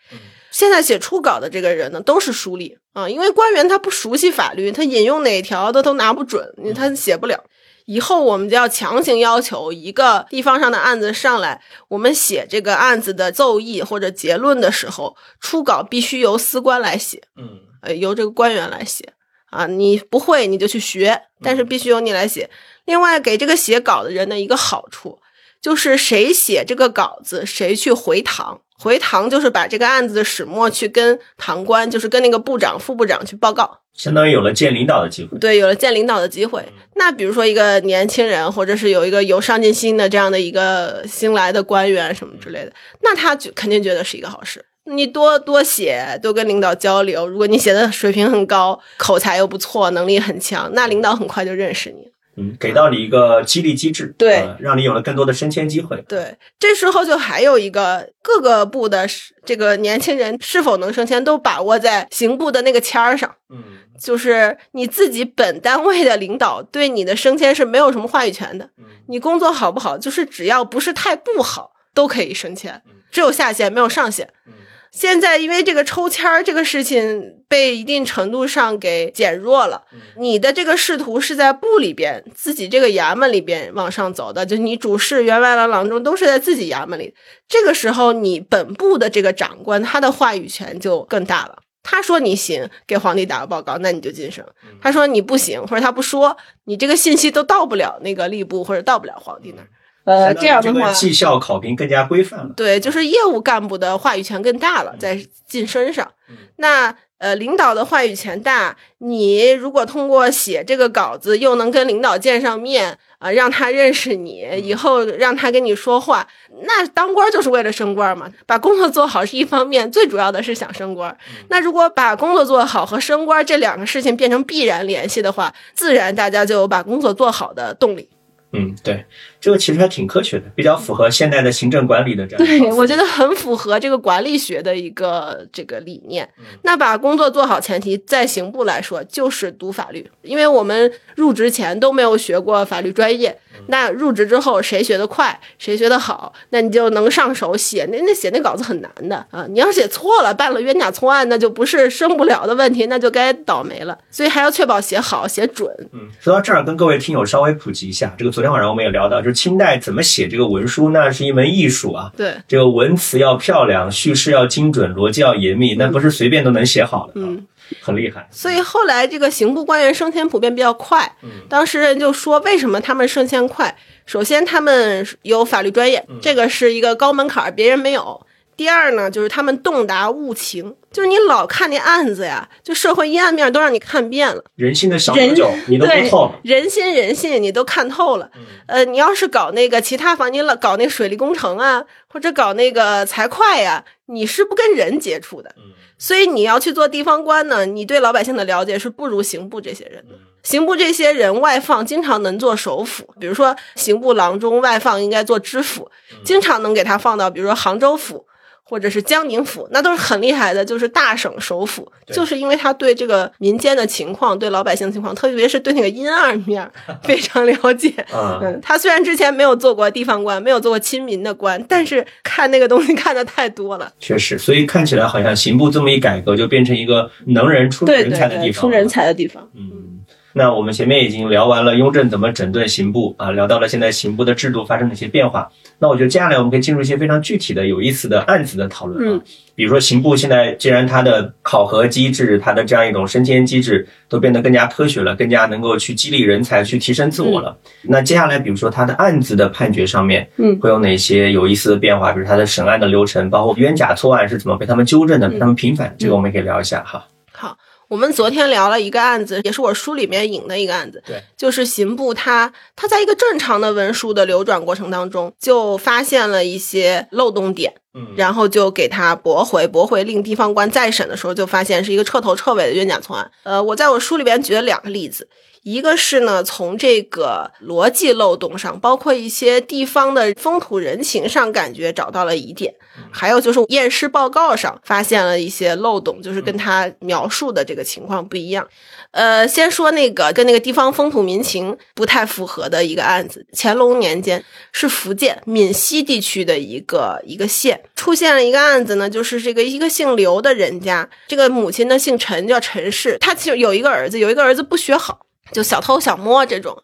现在写初稿的这个人呢，都是书吏啊，因为官员他不熟悉法律，他引用哪条他都拿不准，他写不了。以后我们就要强行要求一个地方上的案子上来，我们写这个案子的奏议或者结论的时候，初稿必须由司官来写，嗯呃，由这个官员来写啊。你不会你就去学，但是必须由你来写。另外，给这个写稿的人的一个好处，就是谁写这个稿子，谁去回堂。回堂就是把这个案子的始末去跟堂官，就是跟那个部长、副部长去报告。相当于有了见领导的机会。对，有了见领导的机会。那比如说一个年轻人，或者是有一个有上进心的这样的一个新来的官员什么之类的，那他就肯定觉得是一个好事。你多多写，多跟领导交流。如果你写的水平很高，口才又不错，能力很强，那领导很快就认识你。嗯，给到你一个激励机制，对呃让你有了更多的升迁机会。对，这时候就还有一个各个部的这个年轻人是否能升迁，都把握在刑部的那个签儿上。嗯就是你自己本单位的领导对你的升迁是没有什么话语权的。嗯你工作好不好，就是只要不是太不好，都可以升迁，只有下限没有上限。嗯现在因为这个抽签儿这个事情被一定程度上给减弱了，嗯你的这个仕途是在部里边自己这个衙门里边往上走的，就你主事、员外郎、郎中都是在自己衙门里。这个时候，你本部的这个长官他的话语权就更大了。他说你行，给皇帝打个报告，那你就晋升；他说你不行，或者他不说，你这个信息都到不了那个吏部或者到不了皇帝那儿。呃，这样的话，绩效考评更加规范了。对，就是业务干部的话语权更大了，在晋升上。嗯那呃，领导的话语权大，你如果通过写这个稿子，又能跟领导见上面啊、让他认识你，以后让他跟你说话，那当官就是为了升官嘛。把工作做好是一方面，最主要的是想升官。那如果把工作做好和升官这两个事情变成必然联系的话，自然大家就有把工作做好的动力。嗯，对，这个其实还挺科学的，比较符合现代的行政管理的这样对，我觉得很符合这个管理学的一个这个理念。嗯那把工作做好前提，在刑部来说就是读法律，因为我们入职前都没有学过法律专业。嗯那入职之后，谁学得快，谁学得好，那你就能上手写。那那写那稿子很难的啊！你要写错了，办了冤假错案，那就不是升不了的问题，那就该倒霉了。所以还要确保写好、写准。嗯，说到这儿，跟各位听友稍微普及一下，这个昨天晚上我们也聊到，就是清代怎么写这个文书，那是一门艺术啊。对，这个文词要漂亮，叙事要精准，逻辑要严密，那不是随便都能写好的，嗯，啊，很厉害。所以后来这个刑部官员升迁普遍比较快，当时人就说为什么他们升迁快？首先他们有法律专业，这个是一个高门槛儿，别人没有。第二呢，就是他们洞达物情，就是你老看那案子呀，就社会阴暗面都让你看遍了，人性的小人九九你都不对透了。人心人性你都看透了。呃，你要是搞那个其他房，你老搞那水利工程啊，或者搞那个财会呀、你是不跟人接触的。所以你要去做地方官呢，你对老百姓的了解是不如刑部这些人的。刑部这些人外放，经常能做首辅，比如说刑部郎中外放应该做知府，经常能给他放到比如说杭州府。或者是江宁府，那都是很厉害的，就是大省首府，就是因为他对这个民间的情况、对老百姓的情况，特别是对那个阴暗面 非常了解。啊、嗯，他虽然之前没有做过地方官，没有做过亲民的官，但是看那个东西看的太多了。确实，所以看起来好像刑部这么一改革，就变成一个能人出人才的地方。出人才的地方。嗯，那我们前面已经聊完了雍正怎么整顿刑部啊，聊到了现在刑部的制度发生了一些变化。那我觉得接下来我们可以进入一些非常具体的、有意思的案子的讨论啊。嗯比如说刑部现在既然它的考核机制、它的这样一种升迁机制都变得更加科学了，更加能够去激励人才、去提升自我了。那接下来，比如说它的案子的判决上面，嗯会有哪些有意思的变化？比如它的审案的流程，包括冤假错案是怎么被他们纠正的、被他们平反，这个我们也可以聊一下哈。好，我们昨天聊了一个案子，也是我书里面引的一个案子，对，就是刑部他他在一个正常的文书的流转过程当中，就发现了一些漏洞点，嗯然后就给他驳回，驳回令地方官再审的时候，就发现是一个彻头彻尾的冤假错案。呃，我在我书里边举了两个例子，一个是呢，从这个逻辑漏洞上，包括一些地方的风土人情上，感觉找到了疑点；还有就是验尸报告上发现了一些漏洞，就是跟他描述的这个情况不一样。呃，先说那个跟那个地方风土民情不太符合的一个案子。乾隆年间是福建闽西地区的一个一个县出现了一个案子呢，就是这个一个姓刘的人家，这个母亲呢姓陈，叫陈氏，他其实有一个儿子，有一个儿子不学好，就小偷小摸这种。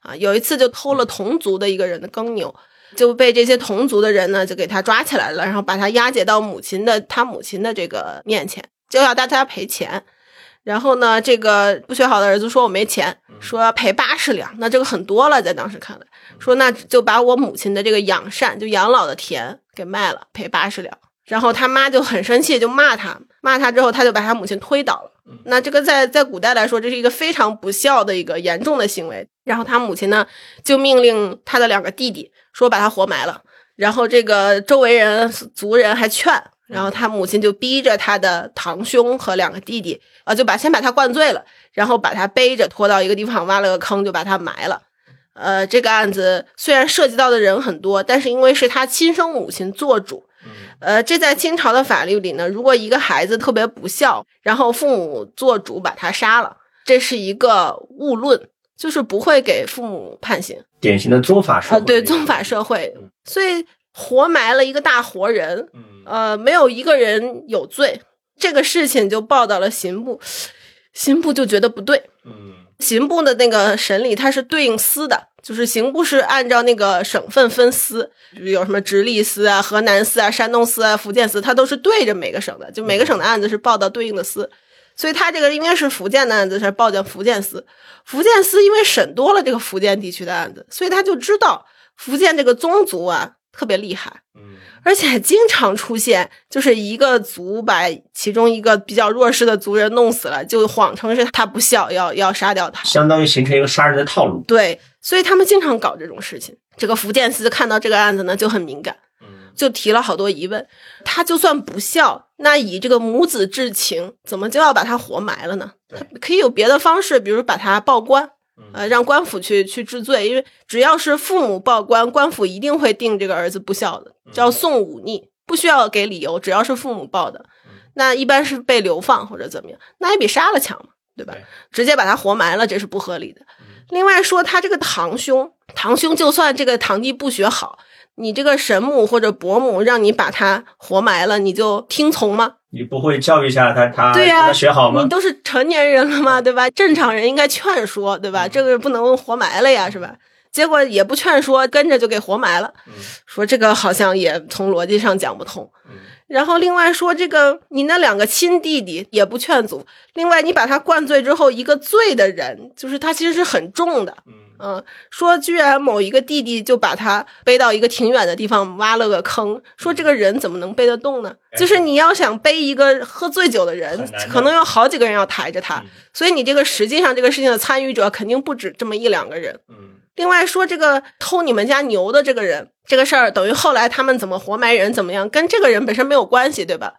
啊。有一次就偷了同族的一个人的耕牛，就被这些同族的人呢就给他抓起来了，然后把他押解到母亲的他母亲的这个面前，就要大家赔钱。然后呢，这个不学好的儿子说我没钱，说要赔八十两，那这个很多了，在当时看来，说那就把我母亲的这个养善就养老的田给卖了，赔八十两。然后他妈就很生气，就骂他，骂他之后，他就把他母亲推倒了。那这个在在古代来说，这是一个非常不孝的一个严重的行为。然后他母亲呢，就命令他的两个弟弟说把他活埋了。然后这个周围人族人还劝，然后他母亲就逼着他的堂兄和两个弟弟，啊，就把先把他灌醉了，然后把他背着拖到一个地方，挖了个坑，就把他埋了。呃，这个案子虽然涉及到的人很多，但是因为是他亲生母亲做主。呃，这在清朝的法律里呢，如果一个孩子特别不孝，然后父母做主把他杀了，这是一个误论，就是不会给父母判刑，典型的宗法社会。对宗法社会，所以活埋了一个大活人，呃，没有一个人有罪，这个事情就报到了刑部，刑部就觉得不对，嗯，刑部的那个审理它是对应司的。就是刑部是按照那个省份分司，有什么直隶司啊、河南司啊、山东司啊、福建司，它都是对着每个省的，就每个省的案子是报到对应的司，所以他这个应该是福建的案子是报到福建司。福建司因为审多了这个福建地区的案子，所以他就知道福建这个宗族啊特别厉害。而且经常出现，就是一个族把其中一个比较弱势的族人弄死了，就谎称是他不孝，要要杀掉他，相当于形成一个杀人的套路。对，所以他们经常搞这种事情。这个福建司看到这个案子呢，就很敏感，就提了好多疑问。他就算不孝，那以这个母子之情，怎么就要把他活埋了呢？他可以有别的方式，比如把他报官。呃，让官府去去治罪，因为只要是父母报官，官府一定会定这个儿子不孝的，叫送忤逆，不需要给理由，只要是父母报的，那一般是被流放或者怎么样，那也比杀了强嘛，对吧？直接把他活埋了，这是不合理的。另外说，他这个堂兄，堂兄就算这个堂弟不学好。你这个神母或者伯母让你把他活埋了，你就听从吗？你不会教育一下他，他对呀，学好吗？你都是成年人了嘛，对吧？正常人应该劝说，对吧？这个不能活埋了呀，是吧？结果也不劝说，跟着就给活埋了。说这个好像也从逻辑上讲不通。然后另外说这个，你那两个亲弟弟也不劝阻。另外你把他灌醉之后，一个醉的人，就是他其实是很重的。嗯，说居然某一个弟弟就把他背到一个挺远的地方挖了个坑，说这个人怎么能背得动呢？就是你要想背一个喝醉酒的人，可能有好几个人要抬着他，所以你这个实际上这个事情的参与者肯定不止这么一两个人。嗯，另外说这个偷你们家牛的这个人，这个事儿等于后来他们怎么活埋人怎么样，跟这个人本身没有关系，对吧？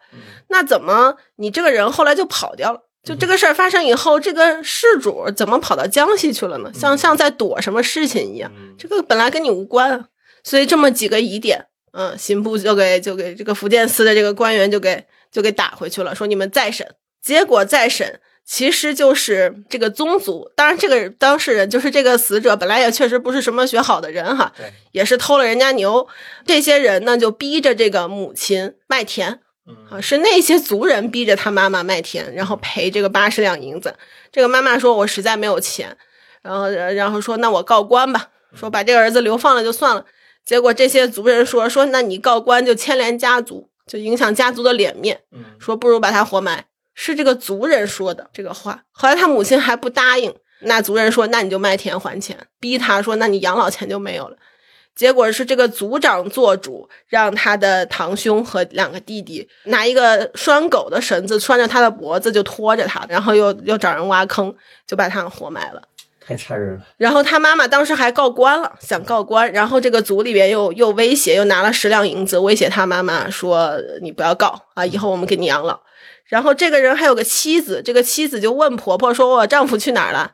那怎么你这个人后来就跑掉了？就这个事儿发生以后，这个事主怎么跑到江西去了呢？像像在躲什么事情一样，这个本来跟你无关，所以这么几个疑点，嗯，刑部就给就给这个福建司的这个官员就给就给打回去了，说你们再审。结果再审，其实就是这个宗族，当然这个当事人就是这个死者，本来也确实不是什么学好的人哈，也是偷了人家牛，这些人呢就逼着这个母亲卖田。啊，是那些族人逼着他妈妈卖田，然后赔这个八十两银子。这个妈妈说：“我实在没有钱。”然后，然后说：“那我告官吧，说把这个儿子流放了就算了。”结果这些族人说：“说那你告官就牵连家族，就影响家族的脸面。”说不如把他活埋。是这个族人说的这个话。后来他母亲还不答应，那族人说：“那你就卖田还钱。”逼他说：“那你养老钱就没有了。”结果是这个族长做主，让他的堂兄和两个弟弟拿一个拴狗的绳子拴着他的脖子，就拖着他，然后又又找人挖坑，就把他活埋了。太残忍了。然后他妈妈当时还告官了，想告官，然后这个族里边又又威胁，又拿了十两银子威胁他妈妈说：“你不要告啊，以后我们给你养老。”然后这个人还有个妻子，这个妻子就问婆婆说：“我丈夫去哪儿了？”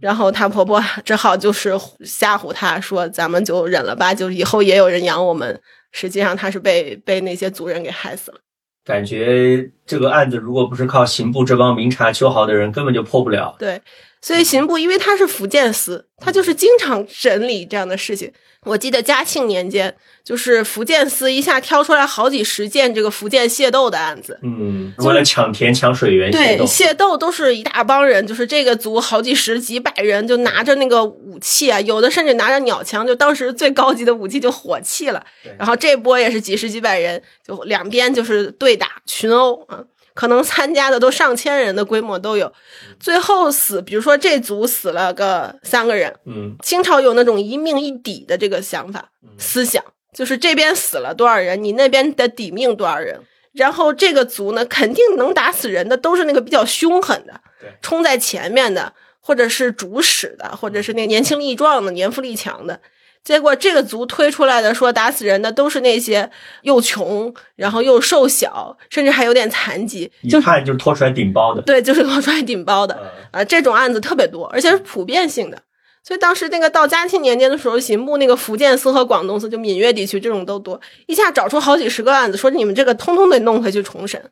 然后她婆婆只好就是吓唬她说：“咱们就忍了吧，就以后也有人养我们。”实际上她是被被那些族人给害死了。感觉这个案子如果不是靠刑部这帮明察秋毫的人，根本就破不了。对，所以刑部因为他是福建司，他就是经常审理这样的事情。我记得嘉庆年间，就是福建司一下挑出来好几十件这个福建械斗的案子。嗯，为了抢田、抢水源，对，械械斗都是一大帮人，就是这个族好几十、几百人，就拿着那个武器啊，有的甚至拿着鸟枪，就当时最高级的武器就火器了。然后这波也是几十几百人，就两边就是对打群殴啊。可能参加的都上千人的规模都有，最后死，比如说这组死了个三个人。嗯，清朝有那种一命一抵的这个想法思想，就是这边死了多少人，你那边得抵命多少人。然后这个族呢，肯定能打死人的都是那个比较凶狠的，冲在前面的，或者是主使的，或者是那个年轻力壮的、年富力强的。结果这个族推出来的说打死人的都是那些又穷，然后又瘦小，甚至还有点残疾，一看就是拖出来顶包的。对，就是拖出来顶包的啊，这种案子特别多，而且是普遍性的。所以当时那个到嘉庆年间的时候，刑部那个福建司和广东司，就闽粤地区这种都多，一下找出好几十个案子，说你们这个通通得弄回去重审。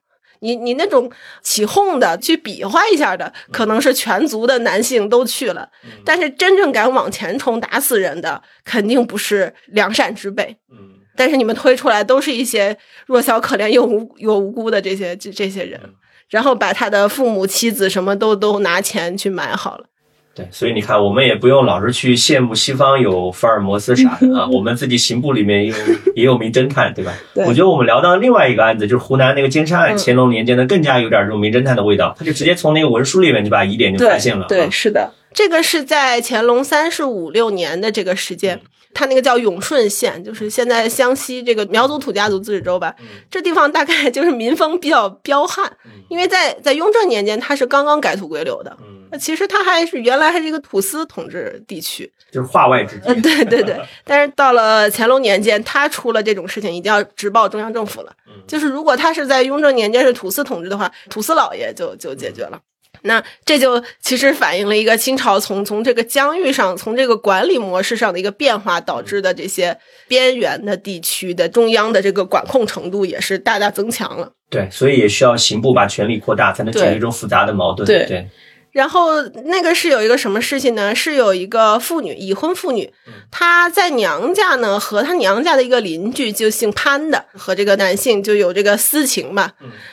你你那种起哄的去比划一下的，可能是全族的男性都去了，但是真正敢往前冲打死人的，肯定不是良善之辈。嗯，但是你们推出来都是一些弱小可怜又无又无辜的这些这这些人，然后把他的父母妻子什么都都拿钱去买好了。对，所以你看，我们也不用老是去羡慕西方有福尔摩斯啥的啊，我们自己刑部里面有 也有名侦探，对吧？对。我觉得我们聊到另外一个案子，就是湖南那个奸杀案，乾隆年间的更加有点这种名侦探的味道，他就直接从那个文书里面就把疑点就发现了。对，是的，这个是在乾隆三十五六年的这个时间。他那个叫永顺县，就是现在湘西这个苗族土家族自治州吧。这地方大概就是民风比较彪悍，因为在在雍正年间，他是刚刚改土归流的。那其实他还是原来还是一个土司统治地区，就是化外之地。嗯，对对对。但是到了乾隆年间，他出了这种事情，一定要直报中央政府了。就是如果他是在雍正年间是土司统治的话，土司老爷就就解决了。那这就其实反映了一个清朝从从这个疆域上，从这个管理模式上的一个变化导致的这些边缘的地区的中央的这个管控程度也是大大增强了。对，所以也需要刑部把权力扩大，才能解决这种复杂的矛盾。对对。然后那个是有一个什么事情呢？是有一个妇女，已婚妇女，她在娘家呢，和她娘家的一个邻居就姓潘的，和这个男性就有这个私情吧。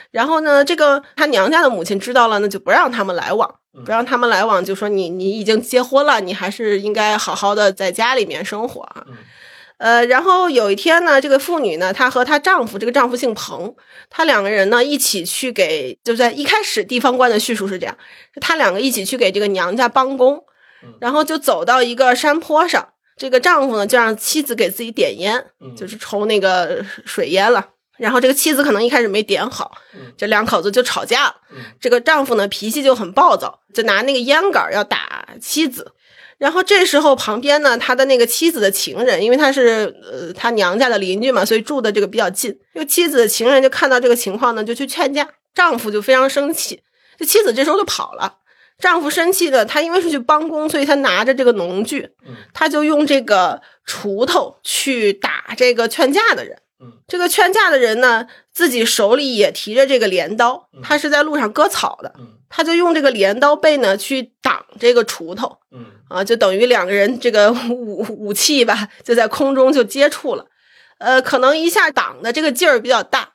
然后呢，这个她娘家的母亲知道了，那就不让他们来往，不让他们来往，就说你你已经结婚了，你还是应该好好的在家里面生活啊。呃，然后有一天呢，这个妇女呢，她和她丈夫，这个丈夫姓彭，他两个人呢一起去给，就在一开始地方官的叙述是这样，他两个一起去给这个娘家帮工，然后就走到一个山坡上，这个丈夫呢就让妻子给自己点烟，就是抽那个水烟了，然后这个妻子可能一开始没点好，这两口子就吵架了，这个丈夫呢脾气就很暴躁，就拿那个烟杆要打妻子。然后这时候旁边呢，他的那个妻子的情人，因为他是呃他娘家的邻居嘛，所以住的这个比较近。这个妻子的情人就看到这个情况呢，就去劝架，丈夫就非常生气，这妻子这时候就跑了。丈夫生气的，他因为是去帮工，所以他拿着这个农具，他就用这个锄头去打这个劝架的人。这个劝架的人呢，自己手里也提着这个镰刀，他是在路上割草的。他就用这个镰刀背呢去挡这个锄头，嗯。啊，就等于两个人这个武 武器吧，就在空中就接触了，呃，可能一下挡的这个劲儿比较大，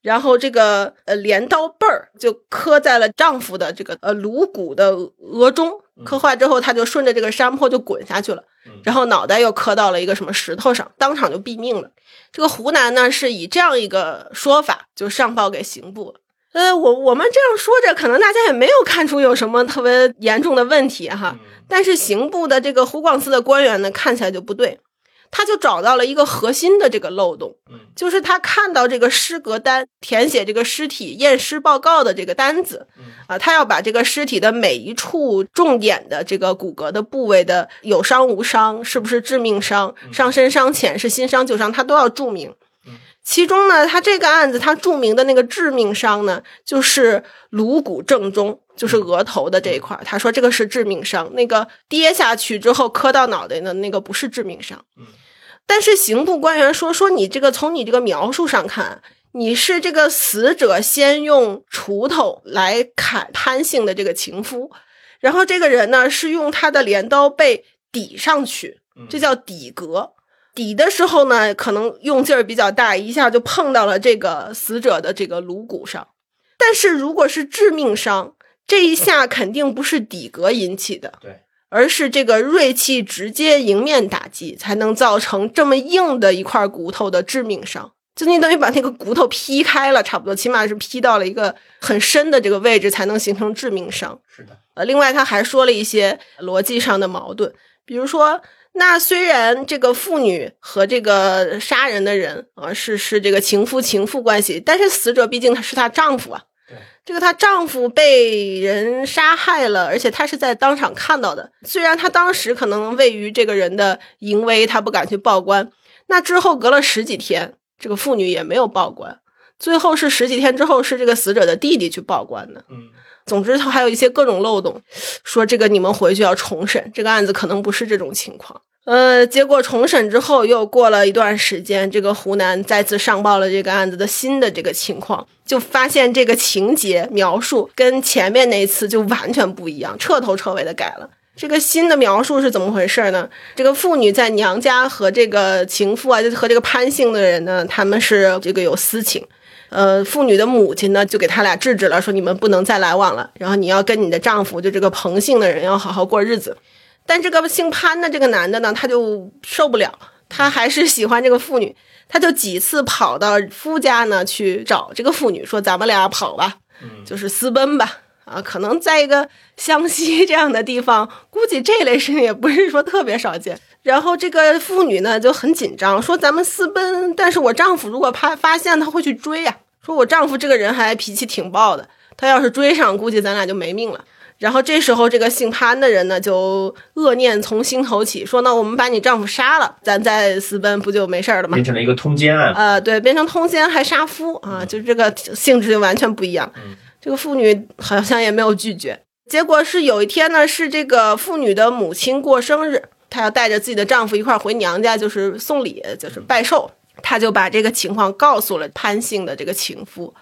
然后这个呃镰刀背儿就磕在了丈夫的这个呃颅骨的额中，磕坏之后，他就顺着这个山坡就滚下去了，然后脑袋又磕到了一个什么石头上，当场就毙命了。这个湖南呢是以这样一个说法就上报给刑部。呃，我我们这样说着，可能大家也没有看出有什么特别严重的问题哈。但是刑部的这个湖广司的官员呢，看起来就不对，他就找到了一个核心的这个漏洞，就是他看到这个尸格单填写这个尸体验尸报告的这个单子，啊，他要把这个尸体的每一处重点的这个骨骼的部位的有伤无伤，是不是致命伤，伤深伤浅，是新伤旧伤，他都要注明。其中呢，他这个案子他注明的那个致命伤呢，就是颅骨正中，就是额头的这一块。他说这个是致命伤，那个跌下去之后磕到脑袋的那个不是致命伤。但是刑部官员说说你这个从你这个描述上看，你是这个死者先用锄头来砍潘姓的这个情夫。然后这个人呢是用他的镰刀被抵上去，嗯这叫抵格。抵的时候呢，可能用劲儿比较大，一下就碰到了这个死者的这个颅骨上。但是如果是致命伤，这一下肯定不是底格引起的，对，而是这个锐器直接迎面打击，才能造成这么硬的一块骨头的致命伤。就你等于把那个骨头劈开了，差不多，起码是劈到了一个很深的这个位置，才能形成致命伤。是的，呃，另外他还说了一些逻辑上的矛盾，比如说，那虽然这个妇女和这个杀人的人啊是是这个情夫情妇关系，但是死者毕竟他是她丈夫啊，对，这个她丈夫被人杀害了，而且她是在当场看到的。虽然她当时可能位于这个人的淫威，她不敢去报官，那之后隔了十几天，这个妇女也没有报官，最后是十几天之后是这个死者的弟弟去报官的。嗯，总之，他还有一些各种漏洞，说这个你们回去要重审，这个案子可能不是这种情况。呃，结果重审之后，又过了一段时间，这个湖南再次上报了这个案子的新的这个情况，就发现这个情节描述跟前面那次就完全不一样，彻头彻尾的改了。这个新的描述是怎么回事呢？这个妇女在娘家和这个情妇啊，就和这个潘姓的人呢，他们是这个有私情。呃，妇女的母亲呢，就给他俩制止了，说你们不能再来往了，然后你要跟你的丈夫，就这个彭姓的人，要好好过日子。但这个姓潘的这个男的呢，他就受不了，他还是喜欢这个妇女，他就几次跑到夫家呢去找这个妇女，说咱们俩跑吧，就是私奔吧。啊，可能在一个湘西这样的地方，估计这类事情也不是说特别少见。然后这个妇女呢就很紧张，说咱们私奔，但是我丈夫如果怕发现，他会去追呀、说我丈夫这个人还脾气挺暴的，他要是追上，估计咱俩就没命了。然后这时候，这个姓潘的人呢，就恶念从心头起，说那我们把你丈夫杀了，咱再私奔，不就没事儿了吗变？成了一个通奸案。呃，对，变成通奸还杀夫啊，就这个性质就完全不一样。这个妇女好像也没有拒绝。结果是有一天呢，是这个妇女的母亲过生日，她要带着自己的丈夫一块儿回娘家，就是送礼，就是拜寿。她就把这个情况告诉了潘姓的这个情夫。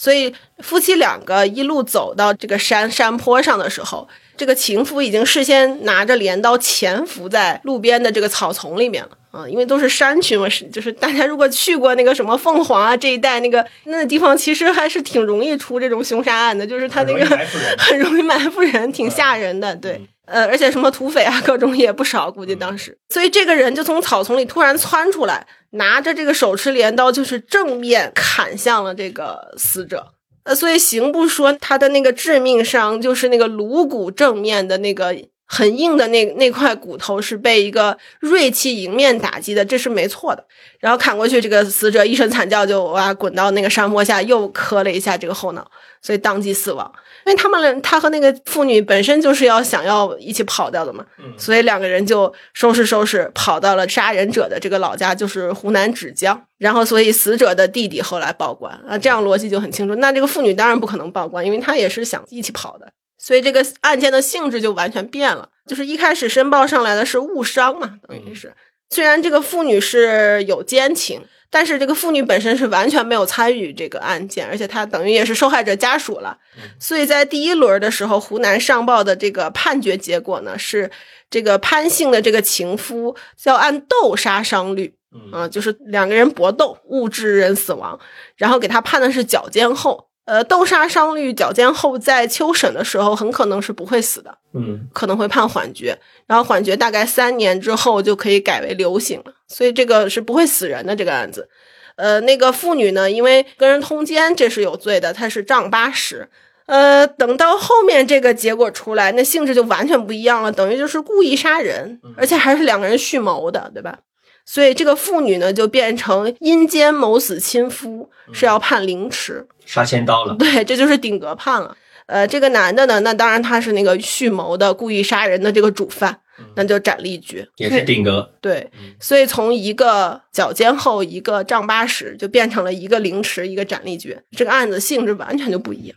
所以夫妻两个一路走到这个山山坡上的时候，这个情夫已经事先拿着镰刀潜伏在路边的这个草丛里面了啊，因为都是山区嘛，是就是大家如果去过那个什么凤凰啊这一带，那个那个地方其实还是挺容易出这种凶杀案的，就是他那个很容易埋伏人 很容易埋伏人，挺吓人的，对。呃，而且什么土匪啊，各种也不少，估计当时。所以这个人就从草丛里突然窜出来，拿着这个手持镰刀，就是正面砍向了这个死者。呃，所以刑部说他的那个致命伤就是那个颅骨正面的那个很硬的那那块骨头是被一个锐器迎面打击的，这是没错的。然后砍过去，这个死者一声惨叫就哇滚到那个山坡下，又磕了一下这个后脑，所以当即死亡。因为他们俩他和那个妇女本身就是要想要一起跑掉的嘛，所以两个人就收拾收拾跑到了杀人者的这个老家，就是湖南芷江。然后，所以死者的弟弟后来报官啊，这样逻辑就很清楚。那这个妇女当然不可能报官，因为她也是想一起跑的。所以这个案件的性质就完全变了，就是一开始申报上来的是误伤嘛，等于是。虽然这个妇女是有奸情，但是这个妇女本身是完全没有参与这个案件，而且她等于也是受害者家属了。所以在第一轮的时候，湖南上报的这个判决结果呢，是这个潘姓的这个情夫要按斗杀伤率，啊、就是两个人搏斗误致人死亡，然后给他判的是绞监后。呃，斗杀伤率绞监后，在秋审的时候很可能是不会死的，嗯，可能会判缓决，然后缓决大概三年之后就可以改为流刑了，所以这个是不会死人的这个案子。呃，那个妇女呢，因为跟人通奸，这是有罪的，她是杖八十。呃，等到后面这个结果出来，那性质就完全不一样了，等于就是故意杀人，而且还是两个人蓄谋的，对吧？所以这个妇女呢，就变成阴间谋死亲夫，是要判凌迟。杀千刀了。对，这就是顶格判了。呃，这个男的呢，那当然他是那个蓄谋的、故意杀人的这个主犯，那就斩立决。也是顶格，对，所以从一个脚尖后，一个丈八十，就变成了一个凌迟，一个斩立决。这个案子性质完全就不一样。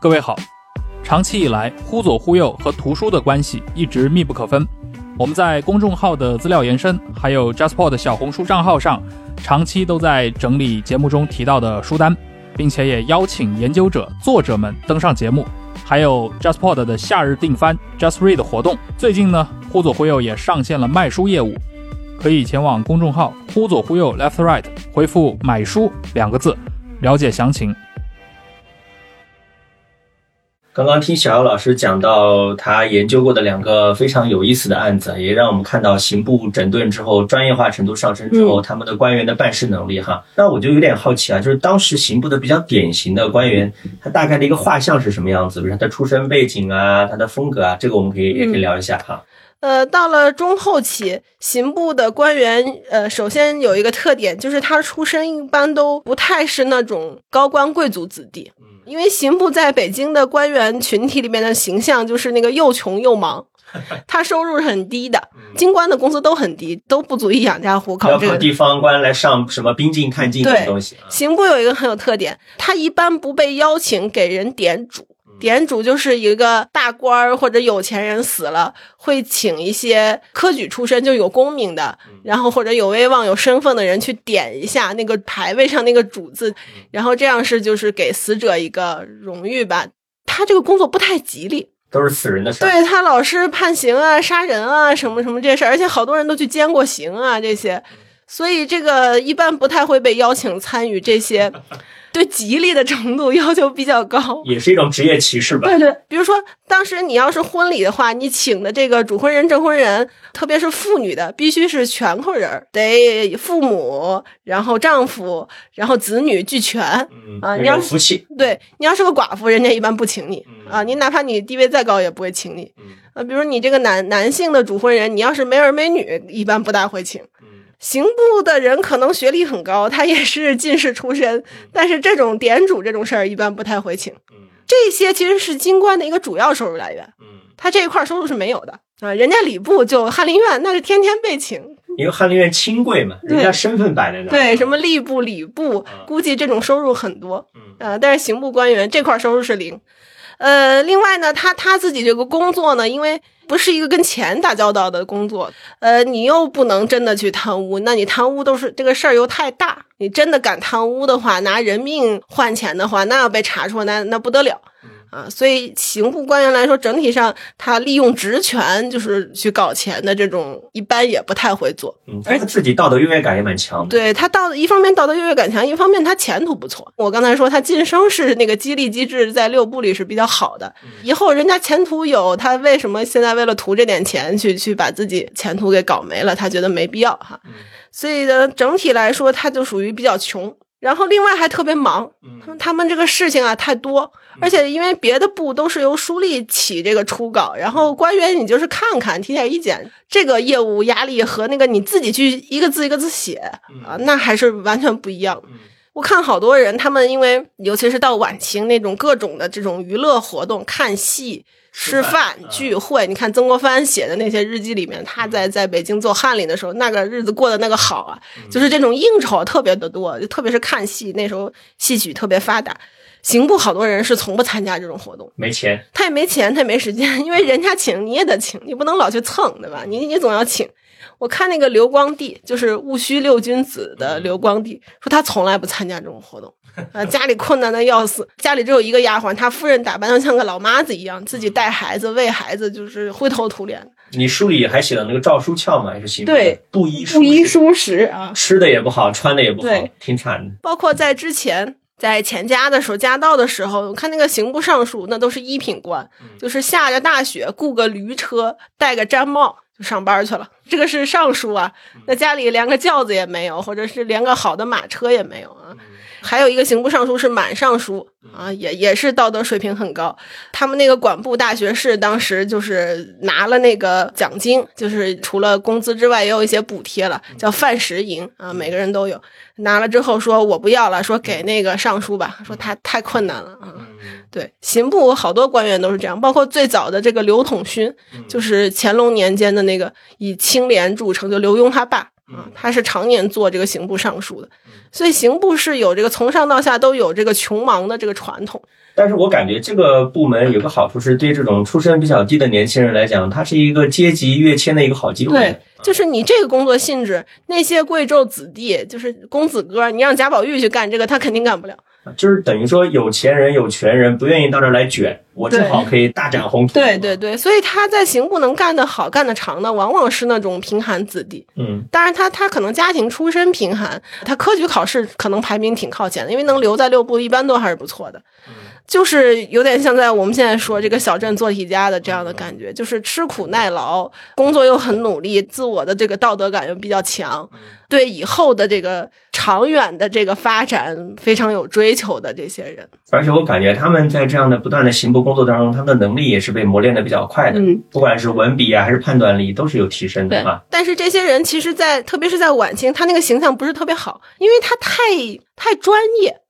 各位好，长期以来，忽左忽右和图书的关系一直密不可分。我们在公众号的资料延伸，还有 JustPod 小红书账号上，长期都在整理节目中提到的书单，并且也邀请研究者、作者们登上节目，还有 JustPod 的夏日订番 Just Read 活动。最近呢，忽左忽右也上线了卖书业务，可以前往公众号“忽左忽右 Left Right” 回复“买书”两个字，了解详情。刚刚听小姚老师讲到他研究过的两个非常有意思的案子，也让我们看到刑部整顿之后专业化程度上升之后，他们的官员的办事能力哈。那我就有点好奇啊，就是当时刑部的比较典型的官员，他大概的一个画像是什么样子？比如他的出身背景啊，他的风格啊，这个我们可以也可以聊一下哈。呃，到了中后期，刑部的官员，呃，首先有一个特点，就是他出身一般都不太是那种高官贵族子弟。因为刑部在北京的官员群体里面的形象就是那个又穷又忙，他收入是很低的，京官的工资都很低，都不足以养家糊口。要靠地方官来上什么兵进探进这种东西。刑部有一个很有特点，他一般不被邀请给人点主。点主就是一个大官儿或者有钱人死了，会请一些科举出身就有功名的，然后或者有威望、有身份的人去点一下那个牌位上那个主字，然后这样是就是给死者一个荣誉吧。他这个工作不太吉利，都是死人的事儿。对他老是判刑啊、杀人啊什么什么这事儿，而且好多人都去监过刑啊这些，所以这个一般不太会被邀请参与这些。对吉利的程度要求比较高，也是一种职业歧视吧？对对，比如说当时你要是婚礼的话，你请的这个主婚人、证婚人，特别是妇女的，必须是全口人，得父母，然后丈夫，然后子女俱全啊。你要福气，对你要是个寡妇，人家一般不请你啊。你哪怕你地位再高，也不会请你啊。比如你这个男男性的主婚人，你要是没儿没女，一般不大会请。刑部的人可能学历很高，他也是进士出身，但是这种点主这种事儿一般不太会请。这些其实是京官的一个主要收入来源。他这一块收入是没有的啊。人家礼部就翰林院，那是天天被请。因为翰林院清贵嘛，人家身份摆在那。对，什么吏部、礼部，估计这种收入很多。嗯，但是刑部官员这块收入是零。呃，另外呢，他他自己这个工作呢，因为不是一个跟钱打交道的工作，呃，你又不能真的去贪污，那你贪污都是这个事儿又太大，你真的敢贪污的话，拿人命换钱的话，那要被查出来，那那不得了。啊，所以刑部官员来说，整体上他利用职权就是去搞钱的这种，一般也不太会做。嗯，而且自己道德优越感也蛮强的。对他道一方面道德优越感强，一方面他前途不错。我刚才说他晋升是那个激励机制在六部里是比较好的，以后人家前途有，他为什么现在为了图这点钱去去把自己前途给搞没了？他觉得没必要哈。所以呢，整体来说他就属于比较穷。然后另外还特别忙，他们他们这个事情啊太多，而且因为别的部都是由书吏起这个初稿，然后官员你就是看看提点意见，这个业务压力和那个你自己去一个字一个字写啊，那还是完全不一样。我看好多人，他们因为尤其是到晚清那种各种的这种娱乐活动，看戏。吃饭聚会，你看曾国藩写的那些日记里面，他在在北京做翰林的时候，那个日子过得那个好啊，就是这种应酬特别的多，就特别是看戏，那时候戏曲特别发达。刑部好多人是从不参加这种活动，没钱，他也没钱，他也没时间，因为人家请你也得请，你不能老去蹭，对吧？你你总要请。我看那个刘光第，就是戊戌六君子的刘光第，说他从来不参加这种活动。啊，家里困难的要死，家里只有一个丫鬟，他夫人打扮的像个老妈子一样，自己带孩子喂孩子，就是灰头土脸。你书里还写了那个赵书翘嘛，也是行对布衣布衣书食啊，吃的也不好，穿的也不好，挺惨的。包括在之前，在钱家的时候，家道的时候，我看那个刑部尚书，那都是一品官，就是下着大雪，雇个驴车，戴个毡帽就上班去了。这个是尚书啊，那家里连个轿子也没有，或者是连个好的马车也没有啊。还有一个刑部尚书是满尚书啊，也也是道德水平很高。他们那个管部大学士当时就是拿了那个奖金，就是除了工资之外，也有一些补贴了，叫饭食银啊，每个人都有。拿了之后说我不要了，说给那个尚书吧，说他太困难了啊。对，刑部好多官员都是这样，包括最早的这个刘统勋，就是乾隆年间的那个以清廉著称，就刘墉他爸啊，他是常年做这个刑部尚书的。所以刑部是有这个从上到下都有这个穷忙的这个传统，但是我感觉这个部门有个好处是对这种出身比较低的年轻人来讲，它是一个阶级跃迁的一个好机会。对，就是你这个工作性质，那些贵胄子弟，就是公子哥，你让贾宝玉去干这个，他肯定干不了。就是等于说有钱人有权人不愿意到这儿来卷，我正好可以大展宏图。对对对，所以他在刑部能干得好、干得长的，往往是那种贫寒子弟。嗯，当然他他可能家庭出身贫寒，他科举考试可能排名挺靠前的，因为能留在六部一般都还是不错的。就是有点像在我们现在说这个小镇做题家的这样的感觉，就是吃苦耐劳，工作又很努力，自我的这个道德感又比较强，对以后的这个长远的这个发展非常有追求的这些人。而且我感觉他们在这样的不断的行部工作当中，他们的能力也是被磨练的比较快的，嗯，不管是文笔啊还是判断力，都是有提升的啊。但是这些人其实在，特别是在晚清，他那个形象不是特别好，因为他太太专业。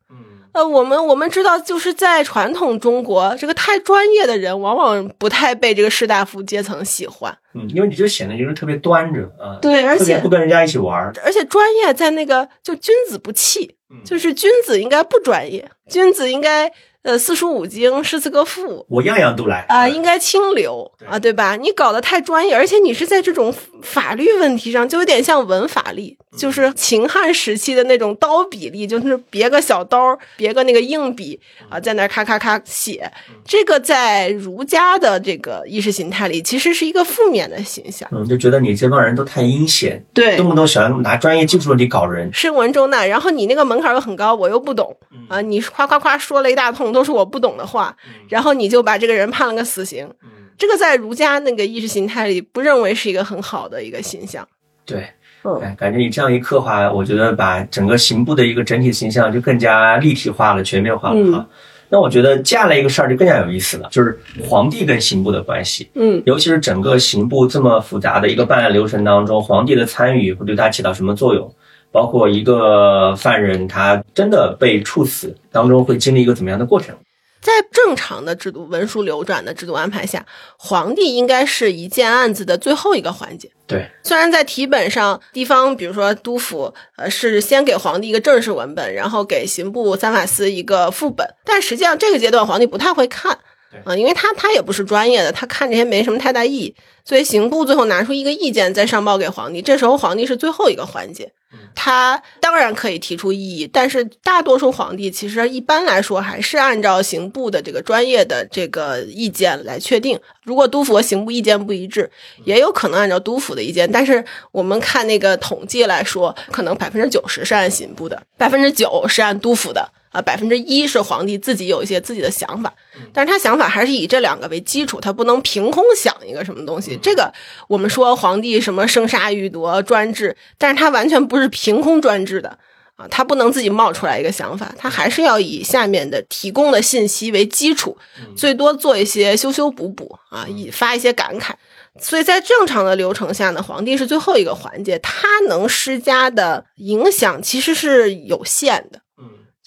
嗯，呃，我们我们知道，就是在传统中国，这个太专业的人，往往不太被这个士大夫阶层喜欢。嗯，因为你就显得就是特别端着啊，对，而且不跟人家一起玩儿。而且专业在那个就君子不器，嗯就是君子应该不专业，君子应该呃四书五经、诗词歌赋我样样都来啊、应该清流啊，对吧？你搞得太专业，而且你是在这种法律问题上，就有点像文法力，嗯就是秦汉时期的那种刀笔力，就是别个小刀，别个那个硬笔啊，在那咔咔咔写。嗯这个在儒家的这个意识形态里，其实是一个负面的形象。嗯，就觉得你这帮人都太阴险，对动不动喜欢拿专业技术问题搞人。深文重难，然后你那个门槛又很高，我又不懂嗯啊，你夸夸夸说了一大通都是我不懂的话，然后你就把这个人判了个死刑，嗯，这个在儒家那个意识形态里不认为是一个很好的一个形象。对，嗯哎，感觉你这样一刻画，我觉得把整个刑部的一个整体形象就更加立体化了、全面化了嗯哈。那我觉得接下来一个事儿就更加有意思了，就是皇帝跟刑部的关系。嗯尤其是整个刑部这么复杂的一个办案流程当中，皇帝的参与会对他起到什么作用？包括一个犯人他真的被处死当中会经历一个怎么样的过程？在正常的制度、文书流转的制度安排下，皇帝应该是一件案子的最后一个环节。对，虽然在题本上，地方比如说督府，呃，是先给皇帝一个正式文本，然后给刑部三法司一个副本，但实际上这个阶段皇帝不太会看，啊、因为他他也不是专业的，他看这些没什么太大意义，所以刑部最后拿出一个意见再上报给皇帝，这时候皇帝是最后一个环节，他当然可以提出异议，但是大多数皇帝其实一般来说还是按照刑部的这个专业的这个意见来确定。如果督府和刑部意见不一致，也有可能按照督府的意见，但是我们看那个统计来说，可能百分之九十是按刑部的，百分之九是按督府的。啊，百分之一是皇帝自己有一些自己的想法，但是他想法还是以这两个为基础，他不能凭空想一个什么东西。这个我们说皇帝什么生杀予夺专制，但是他完全不是凭空专制的啊，他不能自己冒出来一个想法，他还是要以下面的提供的信息为基础，最多做一些修修补补啊，以发一些感慨。所以在正常的流程下呢，皇帝是最后一个环节，他能施加的影响其实是有限的。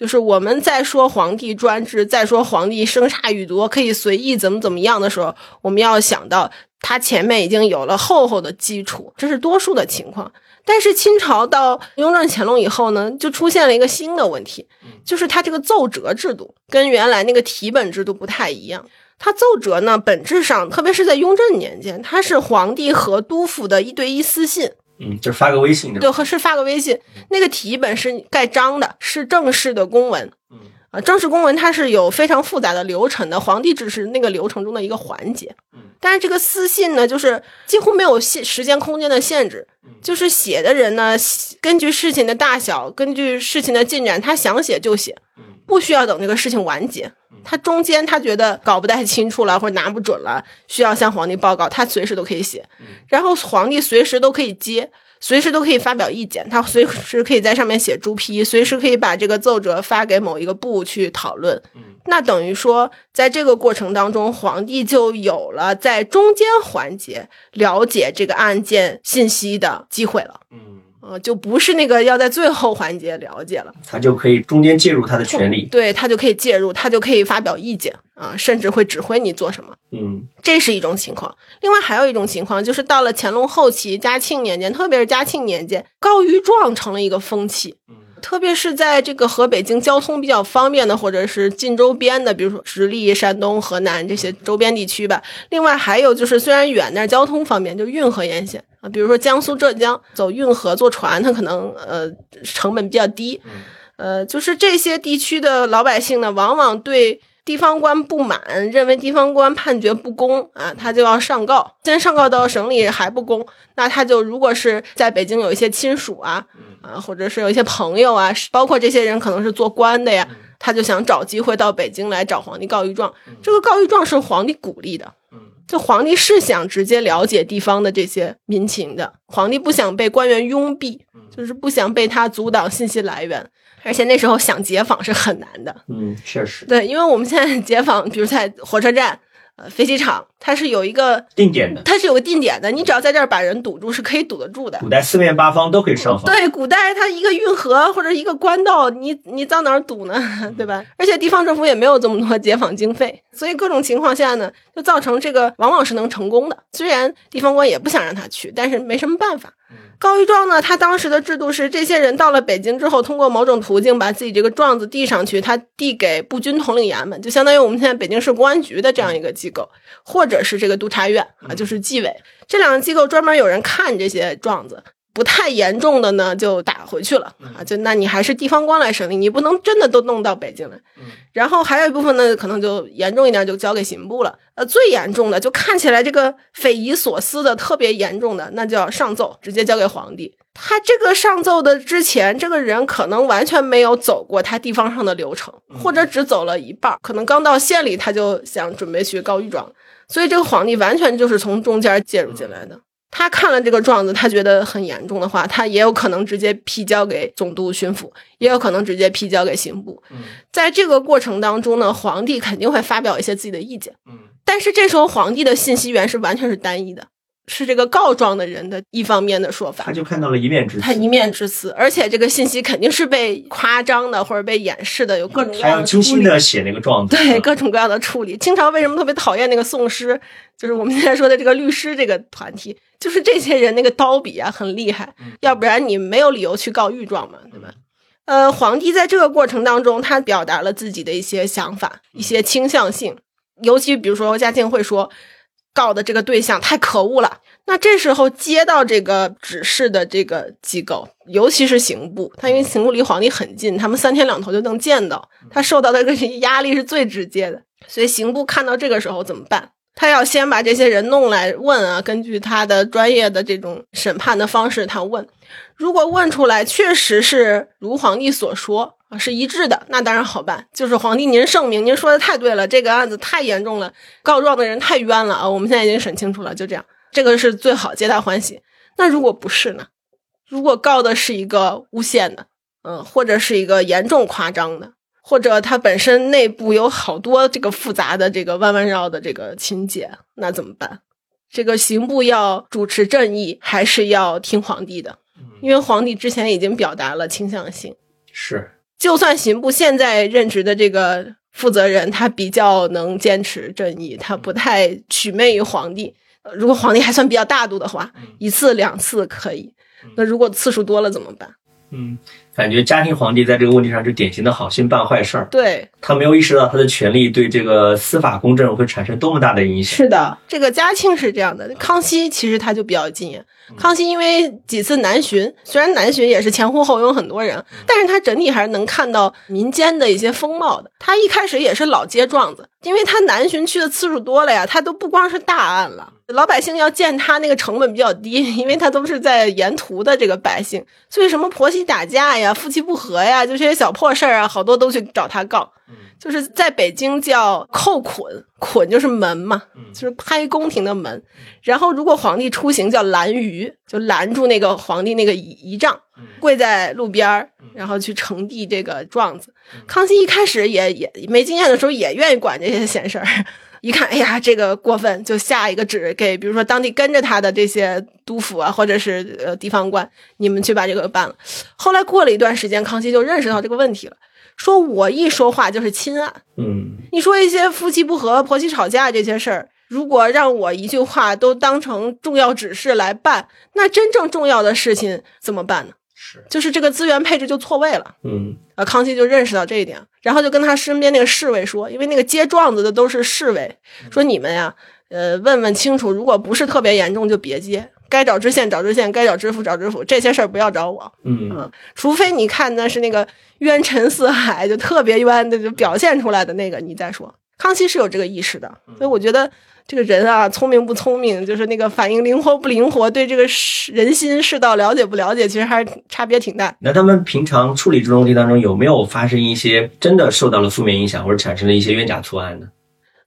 嗯就是我们在说皇帝专制，在说皇帝生杀予夺，可以随意怎么怎么样的时候，我们要想到他前面已经有了厚厚的基础，这是多数的情况。但是清朝到雍正、乾隆以后呢，就出现了一个新的问题，就是他这个奏折制度跟原来那个题本制度不太一样。他奏折呢，本质上，特别是在雍正年间，它是皇帝和督府的一对一私信，嗯，就发个微信对，和是发个微信，那个题本是盖章的，是正式的公文。嗯啊，正式公文它是有非常复杂的流程的，皇帝只是那个流程中的一个环节。嗯但是这个私信呢，就是几乎没有限时间空间的限制，就是写的人呢，根据事情的大小，根据事情的进展，他想写就写，不需要等这个事情完结。他中间他觉得搞不太清楚了，或者拿不准了，需要向皇帝报告，他随时都可以写，然后皇帝随时都可以接。随时都可以发表意见，他随时可以在上面写朱批，随时可以把这个奏折发给某一个部去讨论。那等于说，在这个过程当中，皇帝就有了在中间环节了解这个案件信息的机会了。嗯，呃，就不是那个要在最后环节了解了，他就可以中间介入他的权利。对他就可以介入，他就可以发表意见啊，甚至会指挥你做什么。嗯这是一种情况。另外还有一种情况，就是到了乾隆后期、嘉庆年间，特别是嘉庆年间，告御状成了一个风气。嗯特别是在这个和北京交通比较方便的，或者是近周边的，比如说直隶、山东、河南这些周边地区吧。另外还有就是，虽然远，但是交通方便，就运河沿线啊，比如说江苏、浙江走运河坐船，它可能呃成本比较低。呃，就是这些地区的老百姓呢，往往对地方官不满，认为地方官判决不公啊，他就要上告。先上告到省里还不公，那他就如果是在北京有一些亲属啊，啊，或者是有一些朋友啊，包括这些人可能是做官的呀，他就想找机会到北京来找皇帝告御状。这个告御状是皇帝鼓励的，就皇帝是想直接了解地方的这些民情的，皇帝不想被官员拥蔽，就是不想被他阻挡信息来源。而且那时候想解访是很难的，嗯，确实对，因为我们现在解访，比如在火车站、呃飞机场，它是有一个定点的，它是有个定点的，你只要在这儿把人堵住，是可以堵得住的。古代四面八方都可以上访。对，古代它一个运河或者一个官道，你你到哪儿堵呢？对吧？而且地方政府也没有这么多解访经费，所以各种情况下呢，就造成这个往往是能成功的。虽然地方官也不想让他去，但是没什么办法。告御状呢，他当时的制度是，这些人到了北京之后，通过某种途径把自己这个状子递上去，他递给步军统领衙门，就相当于我们现在北京市公安局的这样一个机构，或者是这个督察院啊，就是纪委这两个机构专门有人看这些状子。不太严重的呢，就打回去了啊！就那你还是地方官来审理，你不能真的都弄到北京来。然后还有一部分呢，可能就严重一点，就交给刑部了。呃，最严重的就看起来这个匪夷所思的特别严重的，那就要上奏，直接交给皇帝。他这个上奏的之前，这个人可能完全没有走过他地方上的流程，或者只走了一半，可能刚到县里他就想准备去告御状，所以这个皇帝完全就是从中间介入进来的。他看了这个状子，他觉得很严重的话，他也有可能直接批交给总督、巡抚，也有可能直接批交给刑部。在这个过程当中呢，皇帝肯定会发表一些自己的意见。但是这时候皇帝的信息源是完全是单一的。是这个告状的人的一方面的说法，他就看到了一面之词，他一面之词，而且这个信息肯定是被夸张的或者被掩饰的，有各种各样的精心的写那个状子，对各种各样的处理。清朝为什么特别讨厌那个宋诗？就是我们现在说的这个律师这个团体，就是这些人那个刀笔啊很厉害，要不然你没有理由去告御状嘛，对吧？呃，皇帝在这个过程当中，他表达了自己的一些想法、一些倾向性，尤其比如说嘉靖会说。告的这个对象太可恶了。那这时候接到这个指示的这个机构，尤其是刑部，他因为刑部离皇帝很近，他们三天两头就能见到，他受到的这个压力是最直接的。所以刑部看到这个时候怎么办？他要先把这些人弄来问啊，根据他的专业的这种审判的方式，他问。如果问出来确实是如皇帝所说。是一致的，那当然好办。就是皇帝您圣明，您说的太对了，这个案子太严重了，告状的人太冤了啊！我们现在已经审清楚了，就这样，这个是最好，皆大欢喜。那如果不是呢？如果告的是一个诬陷的，嗯，或者是一个严重夸张的，或者他本身内部有好多这个复杂的这个弯弯绕的这个情节，那怎么办？这个刑部要主持正义，还是要听皇帝的？因为皇帝之前已经表达了倾向性，是。就算刑部现在任职的这个负责人，他比较能坚持正义，他不太取媚于皇帝。如果皇帝还算比较大度的话，一次两次可以。那如果次数多了怎么办？嗯。感觉嘉庆皇帝在这个问题上是典型的好心办坏事儿。对他没有意识到他的权力对这个司法公正会产生多么大的影响。是的，这个嘉庆是这样的，康熙其实他就比较禁言。康熙因为几次南巡，虽然南巡也是前呼后拥很多人，但是他整体还是能看到民间的一些风貌的。他一开始也是老街状子，因为他南巡去的次数多了呀，他都不光是大案了。老百姓要见他那个成本比较低，因为他都是在沿途的这个百姓，所以什么婆媳打架呀、夫妻不和呀，就这些小破事儿啊，好多都去找他告。就是在北京叫扣捆，捆就是门嘛，就是拍宫廷的门。然后如果皇帝出行叫拦舆，就拦住那个皇帝那个仪仪仗，跪在路边儿，然后去呈递这个状子。康熙一开始也也没经验的时候，也愿意管这些闲事儿。一看，哎呀，这个过分，就下一个旨给，比如说当地跟着他的这些督府啊，或者是呃地方官，你们去把这个办了。后来过了一段时间，康熙就认识到这个问题了，说我一说话就是亲案，嗯，你说一些夫妻不和、婆媳吵架这些事儿，如果让我一句话都当成重要指示来办，那真正重要的事情怎么办呢？就是这个资源配置就错位了，嗯，啊，康熙就认识到这一点，然后就跟他身边那个侍卫说，因为那个接状子的都是侍卫，说你们呀，呃，问问清楚，如果不是特别严重就别接，该找知县找知县，该找知府找知府，这些事儿不要找我。嗯除非你看的是那个冤沉似海，就特别冤的，就表现出来的那个，你再说。康熙是有这个意识的，所以我觉得这个人啊，聪明不聪明，就是那个反应灵活不灵活，对这个世人心世道了解不了解，其实还是差别挺大。那他们平常处理这种问题当中，有没有发生一些真的受到了负面影响，或者产生了一些冤假错案呢？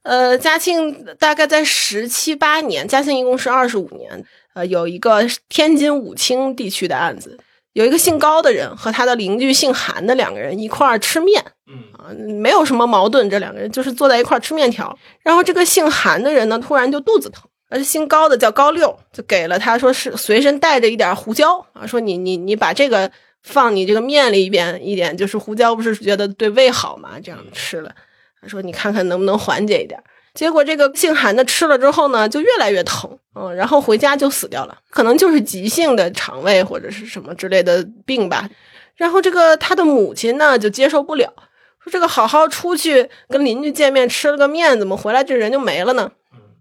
呃，嘉庆大概在十七八年，嘉庆一共是二十五年。呃，有一个天津武清地区的案子，有一个姓高的人和他的邻居姓韩的两个人一块儿吃面，嗯啊，没有什么矛盾，这两个人就是坐在一块儿吃面条。然后这个姓韩的人呢，突然就肚子疼，而且姓高的叫高六，就给了他说是随身带着一点胡椒啊，说你你你把这个放你这个面里边一点，就是胡椒不是觉得对胃好嘛，这样吃了。他说你看看能不能缓解一点。结果这个姓韩的吃了之后呢，就越来越疼，嗯，然后回家就死掉了，可能就是急性的肠胃或者是什么之类的病吧。然后这个他的母亲呢就接受不了，说这个好好出去跟邻居见面吃了个面，怎么回来这人就没了呢？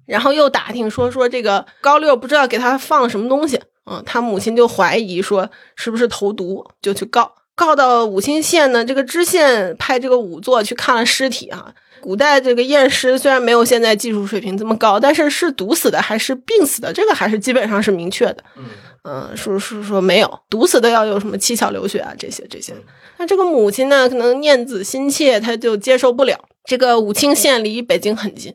然后又打听说说这个高六不知道给他放了什么东西，嗯，他母亲就怀疑说是不是投毒，就去告，告到武清县呢，这个知县派这个仵作去看了尸体啊。古代这个验尸虽然没有现在技术水平这么高，但是是毒死的还是病死的，这个还是基本上是明确的。嗯，说说说没有毒死的要有什么七窍流血啊这些这些。那这个母亲呢，可能念子心切，她就接受不了。这个武清县离北京很近，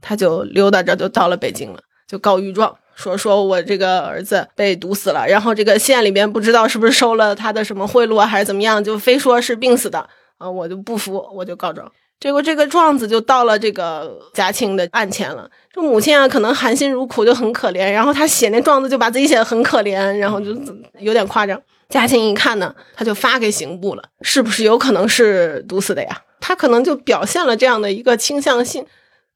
她就溜达着就到了北京了，就告御状。说说我这个儿子被毒死了，然后这个县里边不知道是不是收了他的什么贿赂啊，还是怎么样，就非说是病死的啊，我就不服，我就告状。结果这个状子就到了这个嘉庆的案前了。这母亲啊，可能含辛茹苦，就很可怜。然后他写那状子，就把自己写的很可怜，然后就有点夸张。嘉庆一看呢，他就发给刑部了，是不是有可能是毒死的呀？他可能就表现了这样的一个倾向性。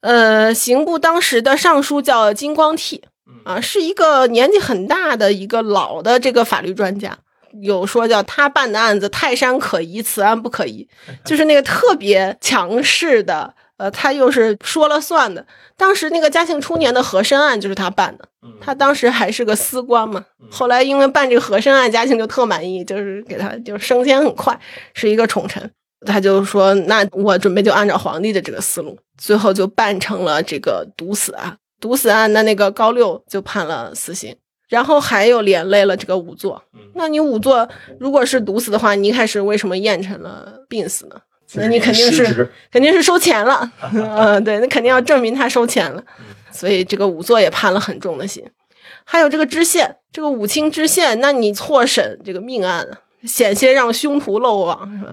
呃，刑部当时的尚书叫金光替，啊，是一个年纪很大的一个老的这个法律专家。有说叫他办的案子，泰山可疑，此案不可疑，就是那个特别强势的，呃，他又是说了算的。当时那个嘉庆初年的和珅案就是他办的，他当时还是个司官嘛。后来因为办这个和珅案，嘉庆就特满意，就是给他就升迁很快，是一个宠臣。他就说：“那我准备就按照皇帝的这个思路，最后就办成了这个毒死案。毒死案，那那个高六就判了死刑。”然后还有连累了这个仵作，那你仵作如果是毒死的话，你一开始为什么验成了病死呢？那你肯定是肯定是收钱了，嗯，对，那肯定要证明他收钱了，所以这个仵作也判了很重的刑。还有这个知县，这个武清知县，那你错审这个命案，险些让凶徒漏网，是吧？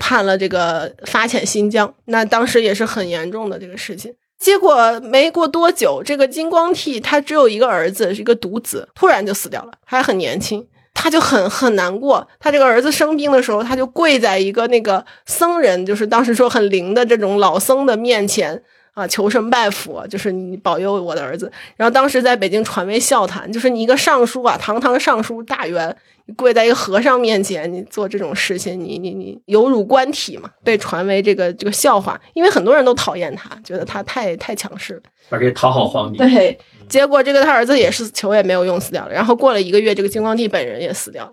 判了这个发遣新疆，那当时也是很严重的这个事情。结果没过多久，这个金光替他只有一个儿子，是一个独子，突然就死掉了，还很年轻，他就很很难过。他这个儿子生病的时候，他就跪在一个那个僧人，就是当时说很灵的这种老僧的面前啊，求神拜佛，就是你保佑我的儿子。然后当时在北京传为笑谈，就是你一个尚书啊，堂堂尚书大员，跪在一个和尚面前，你做这种事情，你你你有辱官体嘛，被传为这个这个笑话，因为很多人都讨厌他，觉得他太太强势了。而且讨好皇帝。对，结果这个他儿子也是求也没有用死掉了，然后过了一个月，这个金光帝本人也死掉了。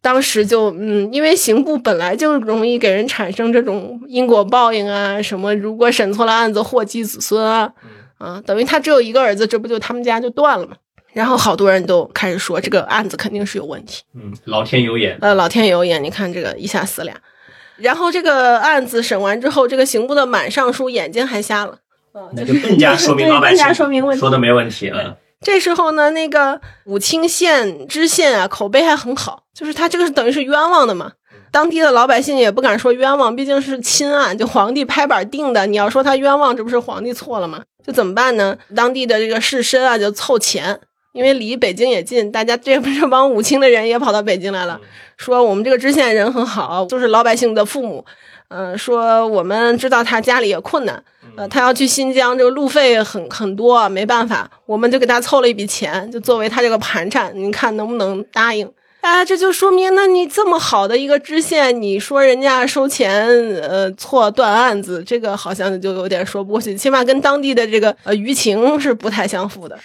当时就嗯，因为刑部本来就容易给人产生这种因果报应啊，什么如果审错了案子祸及子孙啊，啊，等于他只有一个儿子，这不就他们家就断了嘛。然后好多人都开始说这个案子肯定是有问题，嗯，老天有眼。呃，老天有眼，你看这个一下死俩。然后这个案子审完之后，这个刑部的满尚书眼睛还瞎了，嗯，那就更加说明老百对更加姓说明问题说的没问题了。这时候呢，那个武清县知县啊，口碑还很好，就是他这个是等于是冤枉的嘛。当地的老百姓也不敢说冤枉，毕竟是亲案，就皇帝拍板定的。你要说他冤枉，这不是皇帝错了吗？就怎么办呢？当地的这个士绅啊，就凑钱，因为离北京也近，大家这不这帮武清的人也跑到北京来了，说我们这个知县人很好，就是老百姓的父母。嗯、说我们知道他家里也困难，呃，他要去新疆，这个路费很很多，没办法，我们就给他凑了一笔钱，就作为他这个盘缠，您看能不能答应？哎，这就说明，那你这么好的一个知县，你说人家收钱，呃，错断案子，这个好像就有点说不过去，起码跟当地的这个呃舆情是不太相符的。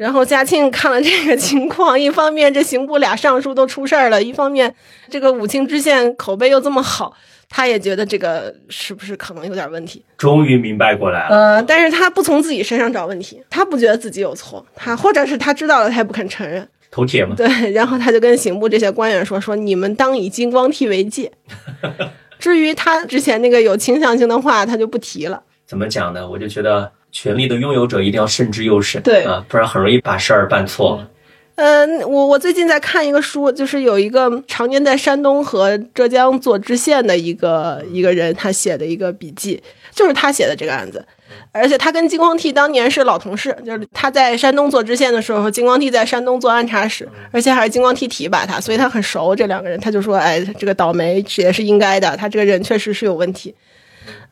然后嘉庆看了这个情况，一方面这刑部俩尚书都出事儿了，一方面这个武清知县口碑又这么好，他也觉得这个是不是可能有点问题？终于明白过来了。呃，但是他不从自己身上找问题，他不觉得自己有错，他或者是他知道了，他也不肯承认。头铁嘛，对，然后他就跟刑部这些官员说：“说你们当以金光替为戒。至于他之前那个有倾向性的话，他就不提了。怎么讲呢？我就觉得权力的拥有者一定要慎之又慎，对啊，不然很容易把事儿办错了。嗯，我我最近在看一个书，就是有一个常年在山东和浙江做知县的一个一个人，他写的一个笔记，就是他写的这个案子。而且他跟金光替当年是老同事，就是他在山东做知县的时候，金光替在山东做按察使，而且还是金光替提拔他，所以他很熟这两个人。他就说：“哎，这个倒霉也是应该的，他这个人确实是有问题。”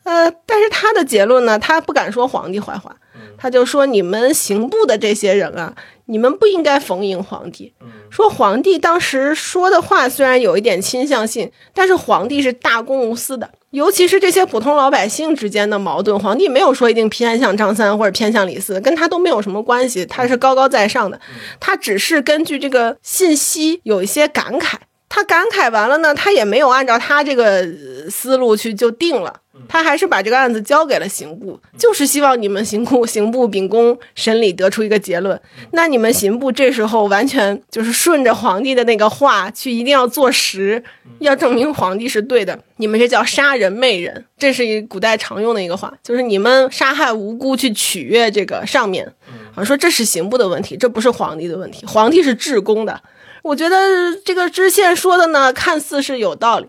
呃，但是他的结论呢，他不敢说皇帝坏话，他就说：“你们刑部的这些人啊，你们不应该逢迎皇帝。说皇帝当时说的话虽然有一点倾向性，但是皇帝是大公无私的。”尤其是这些普通老百姓之间的矛盾，皇帝没有说一定偏向张三或者偏向李四，跟他都没有什么关系，他是高高在上的，他只是根据这个信息有一些感慨，他感慨完了呢，他也没有按照他这个思路去就定了。他还是把这个案子交给了刑部，就是希望你们刑部 刑部秉公审理，得出一个结论。那你们刑部这时候完全就是顺着皇帝的那个话去，一定要坐实，要证明皇帝是对的。你们这叫杀人媚人，这是一古代常用的一个话，就是你们杀害无辜去取悦这个上面，啊，说这是刑部的问题，这不是皇帝的问题，皇帝是至公的。我觉得这个知县说的呢，看似是有道理，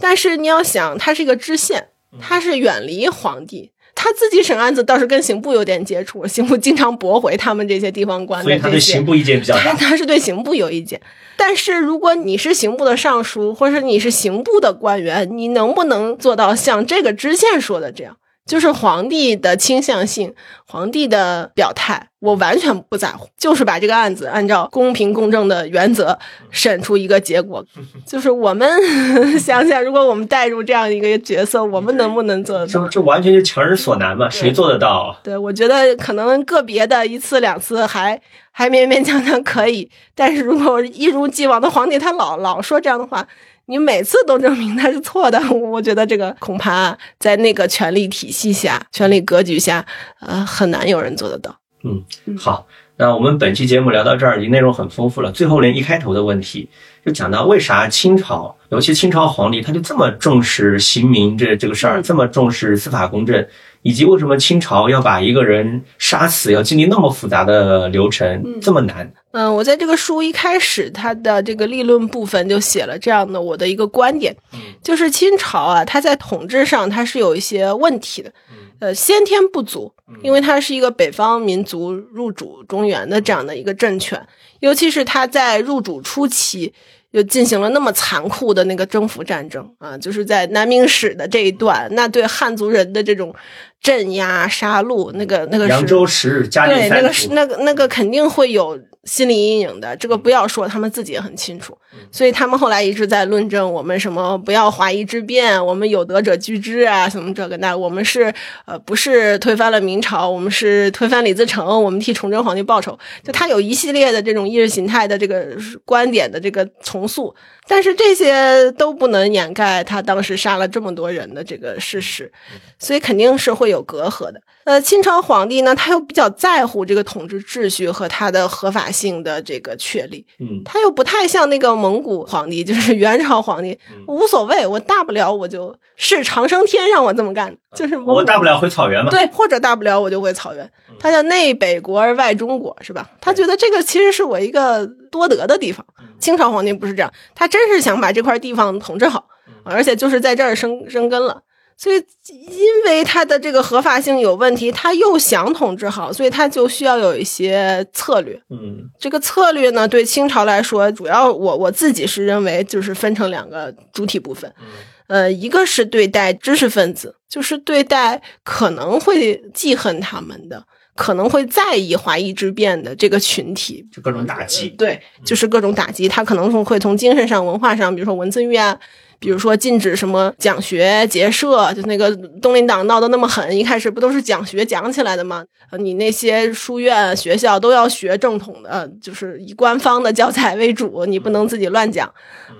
但是你要想，他是一个知县。他是远离皇帝，他自己审案子倒是跟刑部有点接触，刑部经常驳回他们这些地方官的所以他对刑部意见比较大。他是对刑部有意见，但是如果你是刑部的尚书，或者你是刑部的官员，你能不能做到像这个知县说的这样？就是皇帝的倾向性，皇帝的表态，我完全不在乎，就是把这个案子按照公平公正的原则审出一个结果。就是我们 想想，如果我们带入这样一个角色，我们能不能做得到？这这完全就强人所难嘛，谁做得到？对，我觉得可能个别的一次两次还还勉勉强强可以，但是如果一如既往的皇帝他老老说这样的话。你每次都证明他是错的，我觉得这个恐怕在那个权力体系下、权力格局下，呃，很难有人做得到。嗯，好，那我们本期节目聊到这儿，已经内容很丰富了。最后连一开头的问题，就讲到为啥清朝，尤其清朝皇帝，他就这么重视刑民这这个事儿，这么重视司法公正，以及为什么清朝要把一个人杀死，要经历那么复杂的流程，这么难？嗯，我在这个书一开始，它的这个立论部分就写了这样的我的一个观点，就是清朝啊，它在统治上它是有一些问题的，呃，先天不足，因为它是一个北方民族入主中原的这样的一个政权，尤其是它在入主初期。又进行了那么残酷的那个征服战争啊，就是在南明史的这一段，那对汉族人的这种镇压杀戮，那个那个扬州十日，对那个是那个那个肯定会有心理阴影的。这个不要说，他们自己也很清楚。所以他们后来一直在论证我们什么不要华夷之辩，我们有德者居之啊，什么这个那，我们是呃不是推翻了明朝，我们是推翻李自成，我们替崇祯皇帝报仇。就他有一系列的这种意识形态的这个观点的这个重塑，但是这些都不能掩盖他当时杀了这么多人的这个事实，所以肯定是会有隔阂的。呃，清朝皇帝呢，他又比较在乎这个统治秩序和他的合法性的这个确立，嗯，他又不太像那个蒙古皇帝，就是 元朝皇帝，无所谓，我大不了我就是长生天让我这么干，就是我大不了回草原嘛，对，或者大不了我就回草原。他叫内北国而外中国，是吧？他觉得这个其实是我一个多得的地方。清朝皇帝不是这样，他真是想把这块地方统治好，而且就是在这儿生生根了。所以，因为他的这个合法性有问题，他又想统治好，所以他就需要有一些策略。嗯，这个策略呢，对清朝来说，主要我我自己是认为就是分成两个主体部分。嗯呃，一个是对待知识分子，就是对待可能会记恨他们的。可能会在意华夷之变的这个群体，就各种打击。对，就是各种打击，他可能会从精神上、文化上，比如说文字狱啊。比如说禁止什么讲学结社，就那个东林党闹得那么狠，一开始不都是讲学讲起来的吗？呃，你那些书院学校都要学正统的，就是以官方的教材为主，你不能自己乱讲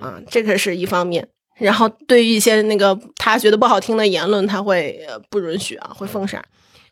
啊，这个是一方面。然后对于一些那个他觉得不好听的言论，他会不允许啊，会封杀。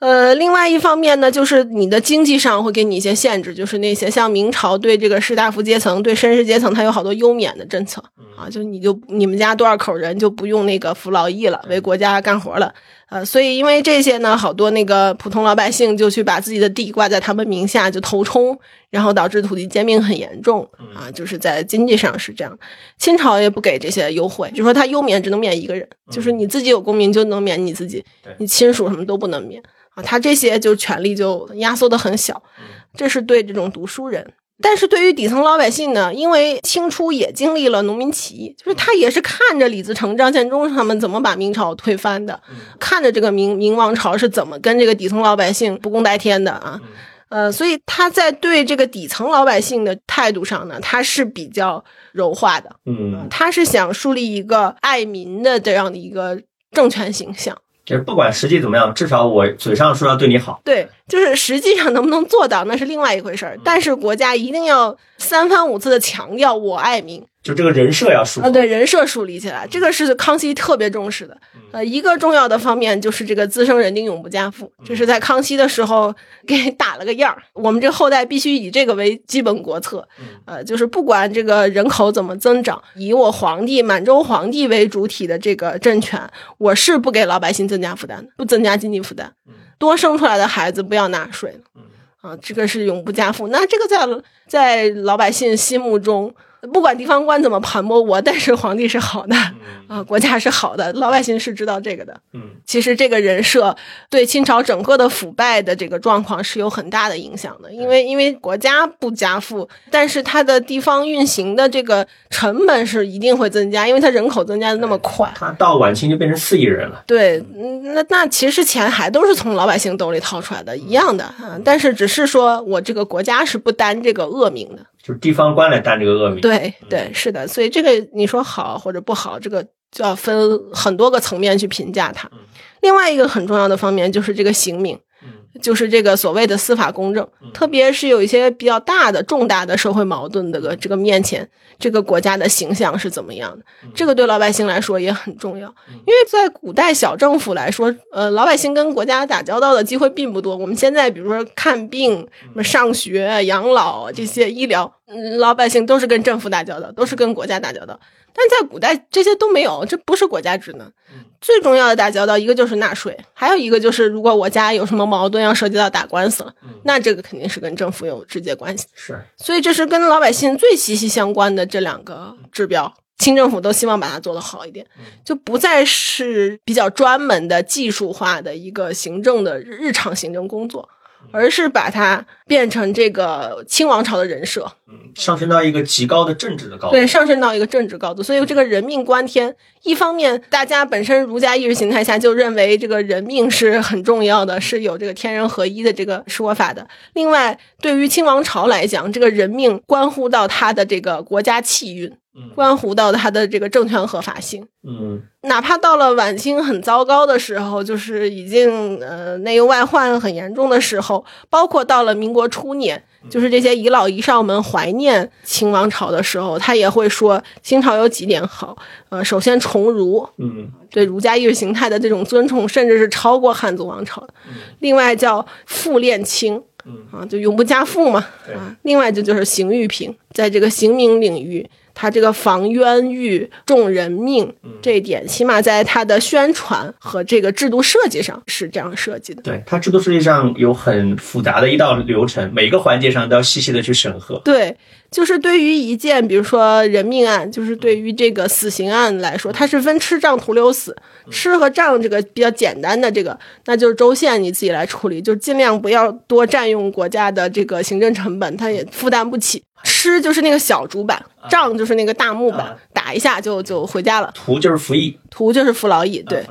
呃，另外一方面呢，就是你的经济上会给你一些限制，就是那些像明朝对这个士大夫阶层、对绅士阶层，它有好多优免的政策啊，就你就你们家多少口人就不用那个服劳役了，为国家干活了，呃，所以因为这些呢，好多那个普通老百姓就去把自己的地挂在他们名下，就头冲，然后导致土地兼并很严重啊，就是在经济上是这样。清朝也不给这些优惠，就说他优免只能免一个人，就是你自己有功名就能免你自己，你亲属什么都不能免。啊，他这些就权利就压缩的很小，这是对这种读书人。但是对于底层老百姓呢，因为清初也经历了农民起义，就是他也是看着李自成、张献忠他们怎么把明朝推翻的，看着这个明明王朝是怎么跟这个底层老百姓不共戴天的啊，呃，所以他在对这个底层老百姓的态度上呢，他是比较柔化的，嗯，他是想树立一个爱民的这样的一个政权形象。就是不管实际怎么样，至少我嘴上说要对你好。对，就是实际上能不能做到，那是另外一回事儿。但是国家一定要三番五次的强调我爱民。就这个人设要树啊，对人设树立起来，这个是康熙特别重视的。呃，一个重要的方面就是这个滋生人丁永不加赋，这是在康熙的时候给 打了个样儿。我们这后代必须以这个为基本国策。呃，就是不管这个人口怎么增长，以我皇帝满洲皇帝为主体的这个政权，我是不给老百姓增加负担的，不增加经济负担。多生出来的孩子不要纳税啊，这个是永不加赋。那这个在在老百姓心目中。不管地方官怎么盘剥我，但是皇帝是好的 啊，国家是好的，老百姓是知道这个的。嗯，其实这个人设对清朝整个的腐败的这个状况是有很大的影响的，因为因为国家不加赋，但是它的地方运行的这个成本是一定会增加，因为它人口增加的那么快。他到晚清就变成四亿人了。对，那那其实钱还都是从老百姓兜里掏出来的，一样的啊，但是只是说我这个国家是不担这个恶名的。就是地方官来担这个恶名，对对是的，所以这个你说好或者不好，这个就要分很多个层面去评价它。另外一个很重要的方面就是这个刑名。就是这个所谓的司法公正，特别是有一些比较大的、重大的社会矛盾的个这个面前，这个国家的形象是怎么样的？这个对老百姓来说也很重要，因为在古代小政府来说，呃，老百姓跟国家打交道的机会并不多。我们现在比如说看病、什么上学、养老这些医疗，老百姓都是跟政府打交道，都是跟国家打交道。但在古代这些都没有，这不是国家职能。最重要的打交道，一个就是纳税，还有一个就是如果我家有什么矛盾要涉及到打官司了，那这个肯定是跟政府有直接关系。是，所以这是跟老百姓最息息相关的这两个指标，清政府都希望把它做得好一点，就不再是比较专门的技术化的一个行政的日常行政工作。而是把它变成这个清王朝的人设，嗯，上升到一个极高的政治的高度，对，上升到一个政治高度。所以这个人命关天，一方面大家本身儒家意识形态下就认为这个人命是很重要的，是有这个天人合一的这个说法的。另外，对于清王朝来讲，这个人命关乎到他的这个国家气运。关乎到他的这个政权合法性，嗯，哪怕到了晚清很糟糕的时候，就是已经呃内忧外患很严重的时候，包括到了民国初年，就是这些遗老遗少们怀念清王朝的时候，他也会说清朝有几点好，呃，首先崇儒，嗯，对儒家意识形态的这种尊崇，甚至是超过汉族王朝。的。另外叫复练清，嗯。啊，就永不加赋嘛，啊，另外就就是刑狱平，在这个刑名领域。他这个防冤狱、重人命这一点，起码在他的宣传和这个制度设计上是这样设计的。对他制度设计上有很复杂的一道流程，每个环节上都要细细的去审核。对，就是对于一件，比如说人命案，就是对于这个死刑案来说，它是分吃杖徒留死，吃和杖这个比较简单的这个，那就是州县你自己来处理，就尽量不要多占用国家的这个行政成本，他也负担不起。师就是那个小竹板，杖就是那个大木板啊，打一下就就回家了。徒就是服役，徒就是服劳役，对。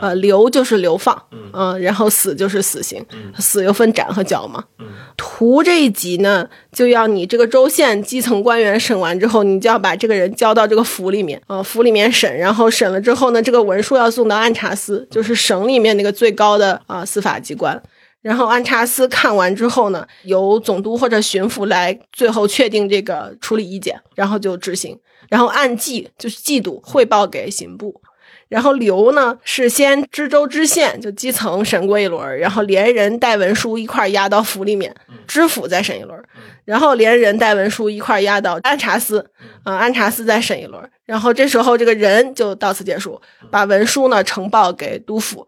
呃，流就是流放，嗯。嗯、然后死就是死刑，嗯。死又分斩和绞嘛。嗯。徒这一级呢，就要你这个州县基层官员审完之后，你就要把这个人交到这个府里面，呃，府里面审，然后审了之后呢，这个文书要送到按察司，就是省里面那个最高的啊、司法机关。然后安察司看完之后呢，由总督或者巡抚来最后确定这个处理意见，然后就执行。然后按季就是季度汇报给刑部。然后刘呢是先知州知县就基层审过一轮，然后连人带文书一块儿押到府里面，知府再审一轮，然后连人带文书一块儿押到安察司，啊、安察司再审一轮，然后这时候这个人就到此结束，把文书呢呈报给督府，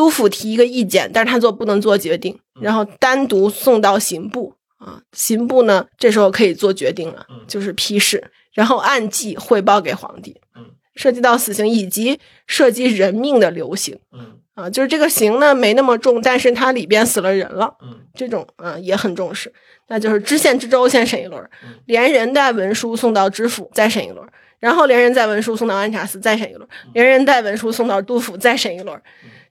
督府提一个意见，但是他做不能做决定，然后单独送到刑部啊，刑部呢这时候可以做决定了，就是批示，然后按季汇报给皇帝。涉及到死刑以及涉及人命的流刑嗯啊，就是这个刑呢没那么重，但是它里边死了人了，嗯这种啊也很重视。那就是知县知州先审一轮，嗯连人带文书送到知府再审一轮，然后连人带文书送到安察司再审一轮，连人带文书送到督府再审一轮。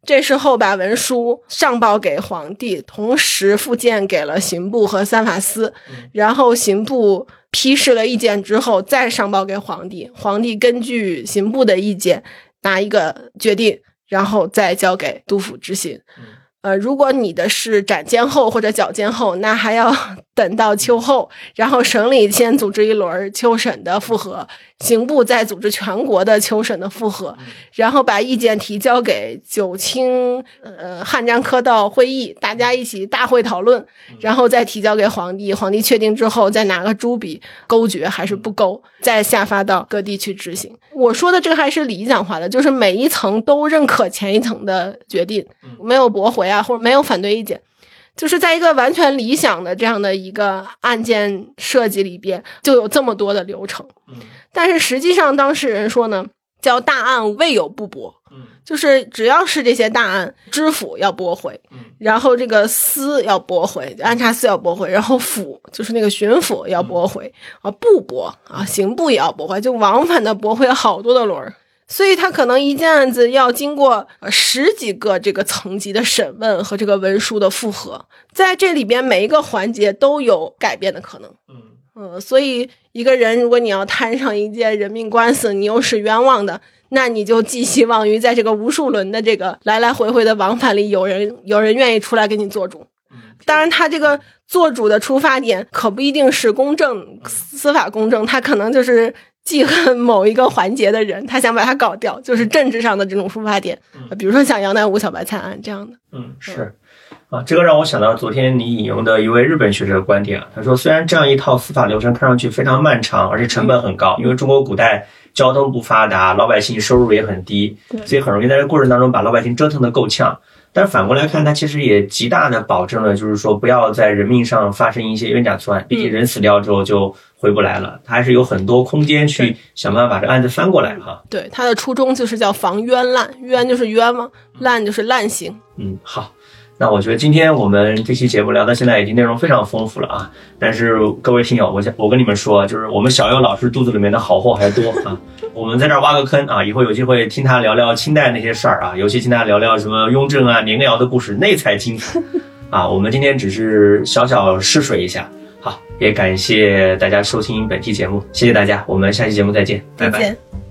这时候把文书上报给皇帝，同时附件给了刑部和三法司，然后刑部批示了意见之后，再上报给皇帝，皇帝根据刑部的意见拿一个决定，然后再交给督府执行。呃，如果你的是斩监后或者绞监后，那还要等到秋后，然后省里先组织一轮秋审的复核，刑部再组织全国的秋审的复核，然后把意见提交给九卿呃汉章科道会议，大家一起大会讨论，然后再提交给皇帝，皇帝确定之后再拿个朱笔勾决还是不勾，再下发到各地去执行。我说的这个还是理想化的，就是每一层都认可前一层的决定，没有驳回啊，或者没有反对意见。就是在一个完全理想的这样的一个案件设计里边，就有这么多的流程。但是实际上，当事人说呢，叫大案未有不驳，就是只要是这些大案，知府要驳回，然后这个司要驳回，安察司要驳回，然后府就是那个巡抚要驳回啊，不驳啊，刑部也要驳回，就往返的驳回好多的轮儿。所以他可能一件案子要经过呃十几个这个层级的审问和这个文书的复核，在这里边每一个环节都有改变的可能。嗯，所以一个人如果你要摊上一件人命官司，你又是冤枉的，那你就寄希望于在这个无数轮的这个来来回回的往返里，有人有人愿意出来给你做主。当然，他这个做主的出发点可不一定是公正、司法公正，他可能就是记恨某一个环节的人，他想把他搞掉，就是政治上的这种出发点。呃比如说像杨乃武小白菜案这样的。嗯，是。啊，这个让我想到昨天你引用的一位日本学者的观点啊，他说，虽然这样一套司法流程看上去非常漫长，而且成本很高，因为中国古代交通不发达，老百姓收入也很低，所以很容易在这过程当中把老百姓折腾的够呛。但反过来看，它其实也极大的保证了，就是说不要在人命上发生一些冤假错案。毕竟人死掉之后就回不来了，它还是有很多空间去想办法把这案子翻过来哈。对，它的初衷就是叫防冤滥，冤就是冤枉，滥就是滥刑。嗯，好。那我觉得今天我们这期节目聊到现在已经内容非常丰富了啊，但是各位听友，我想我跟你们说，就是我们小优老师肚子里面的好货还多啊，我们在这儿挖个坑啊，以后有机会听他聊聊清代那些事儿啊，尤其听他聊聊什么雍正啊、年羹尧的故事，那才精彩啊。我们今天只是小小试水一下，好，也感谢大家收听本期节目，谢谢大家，我们下期节目再见，拜拜。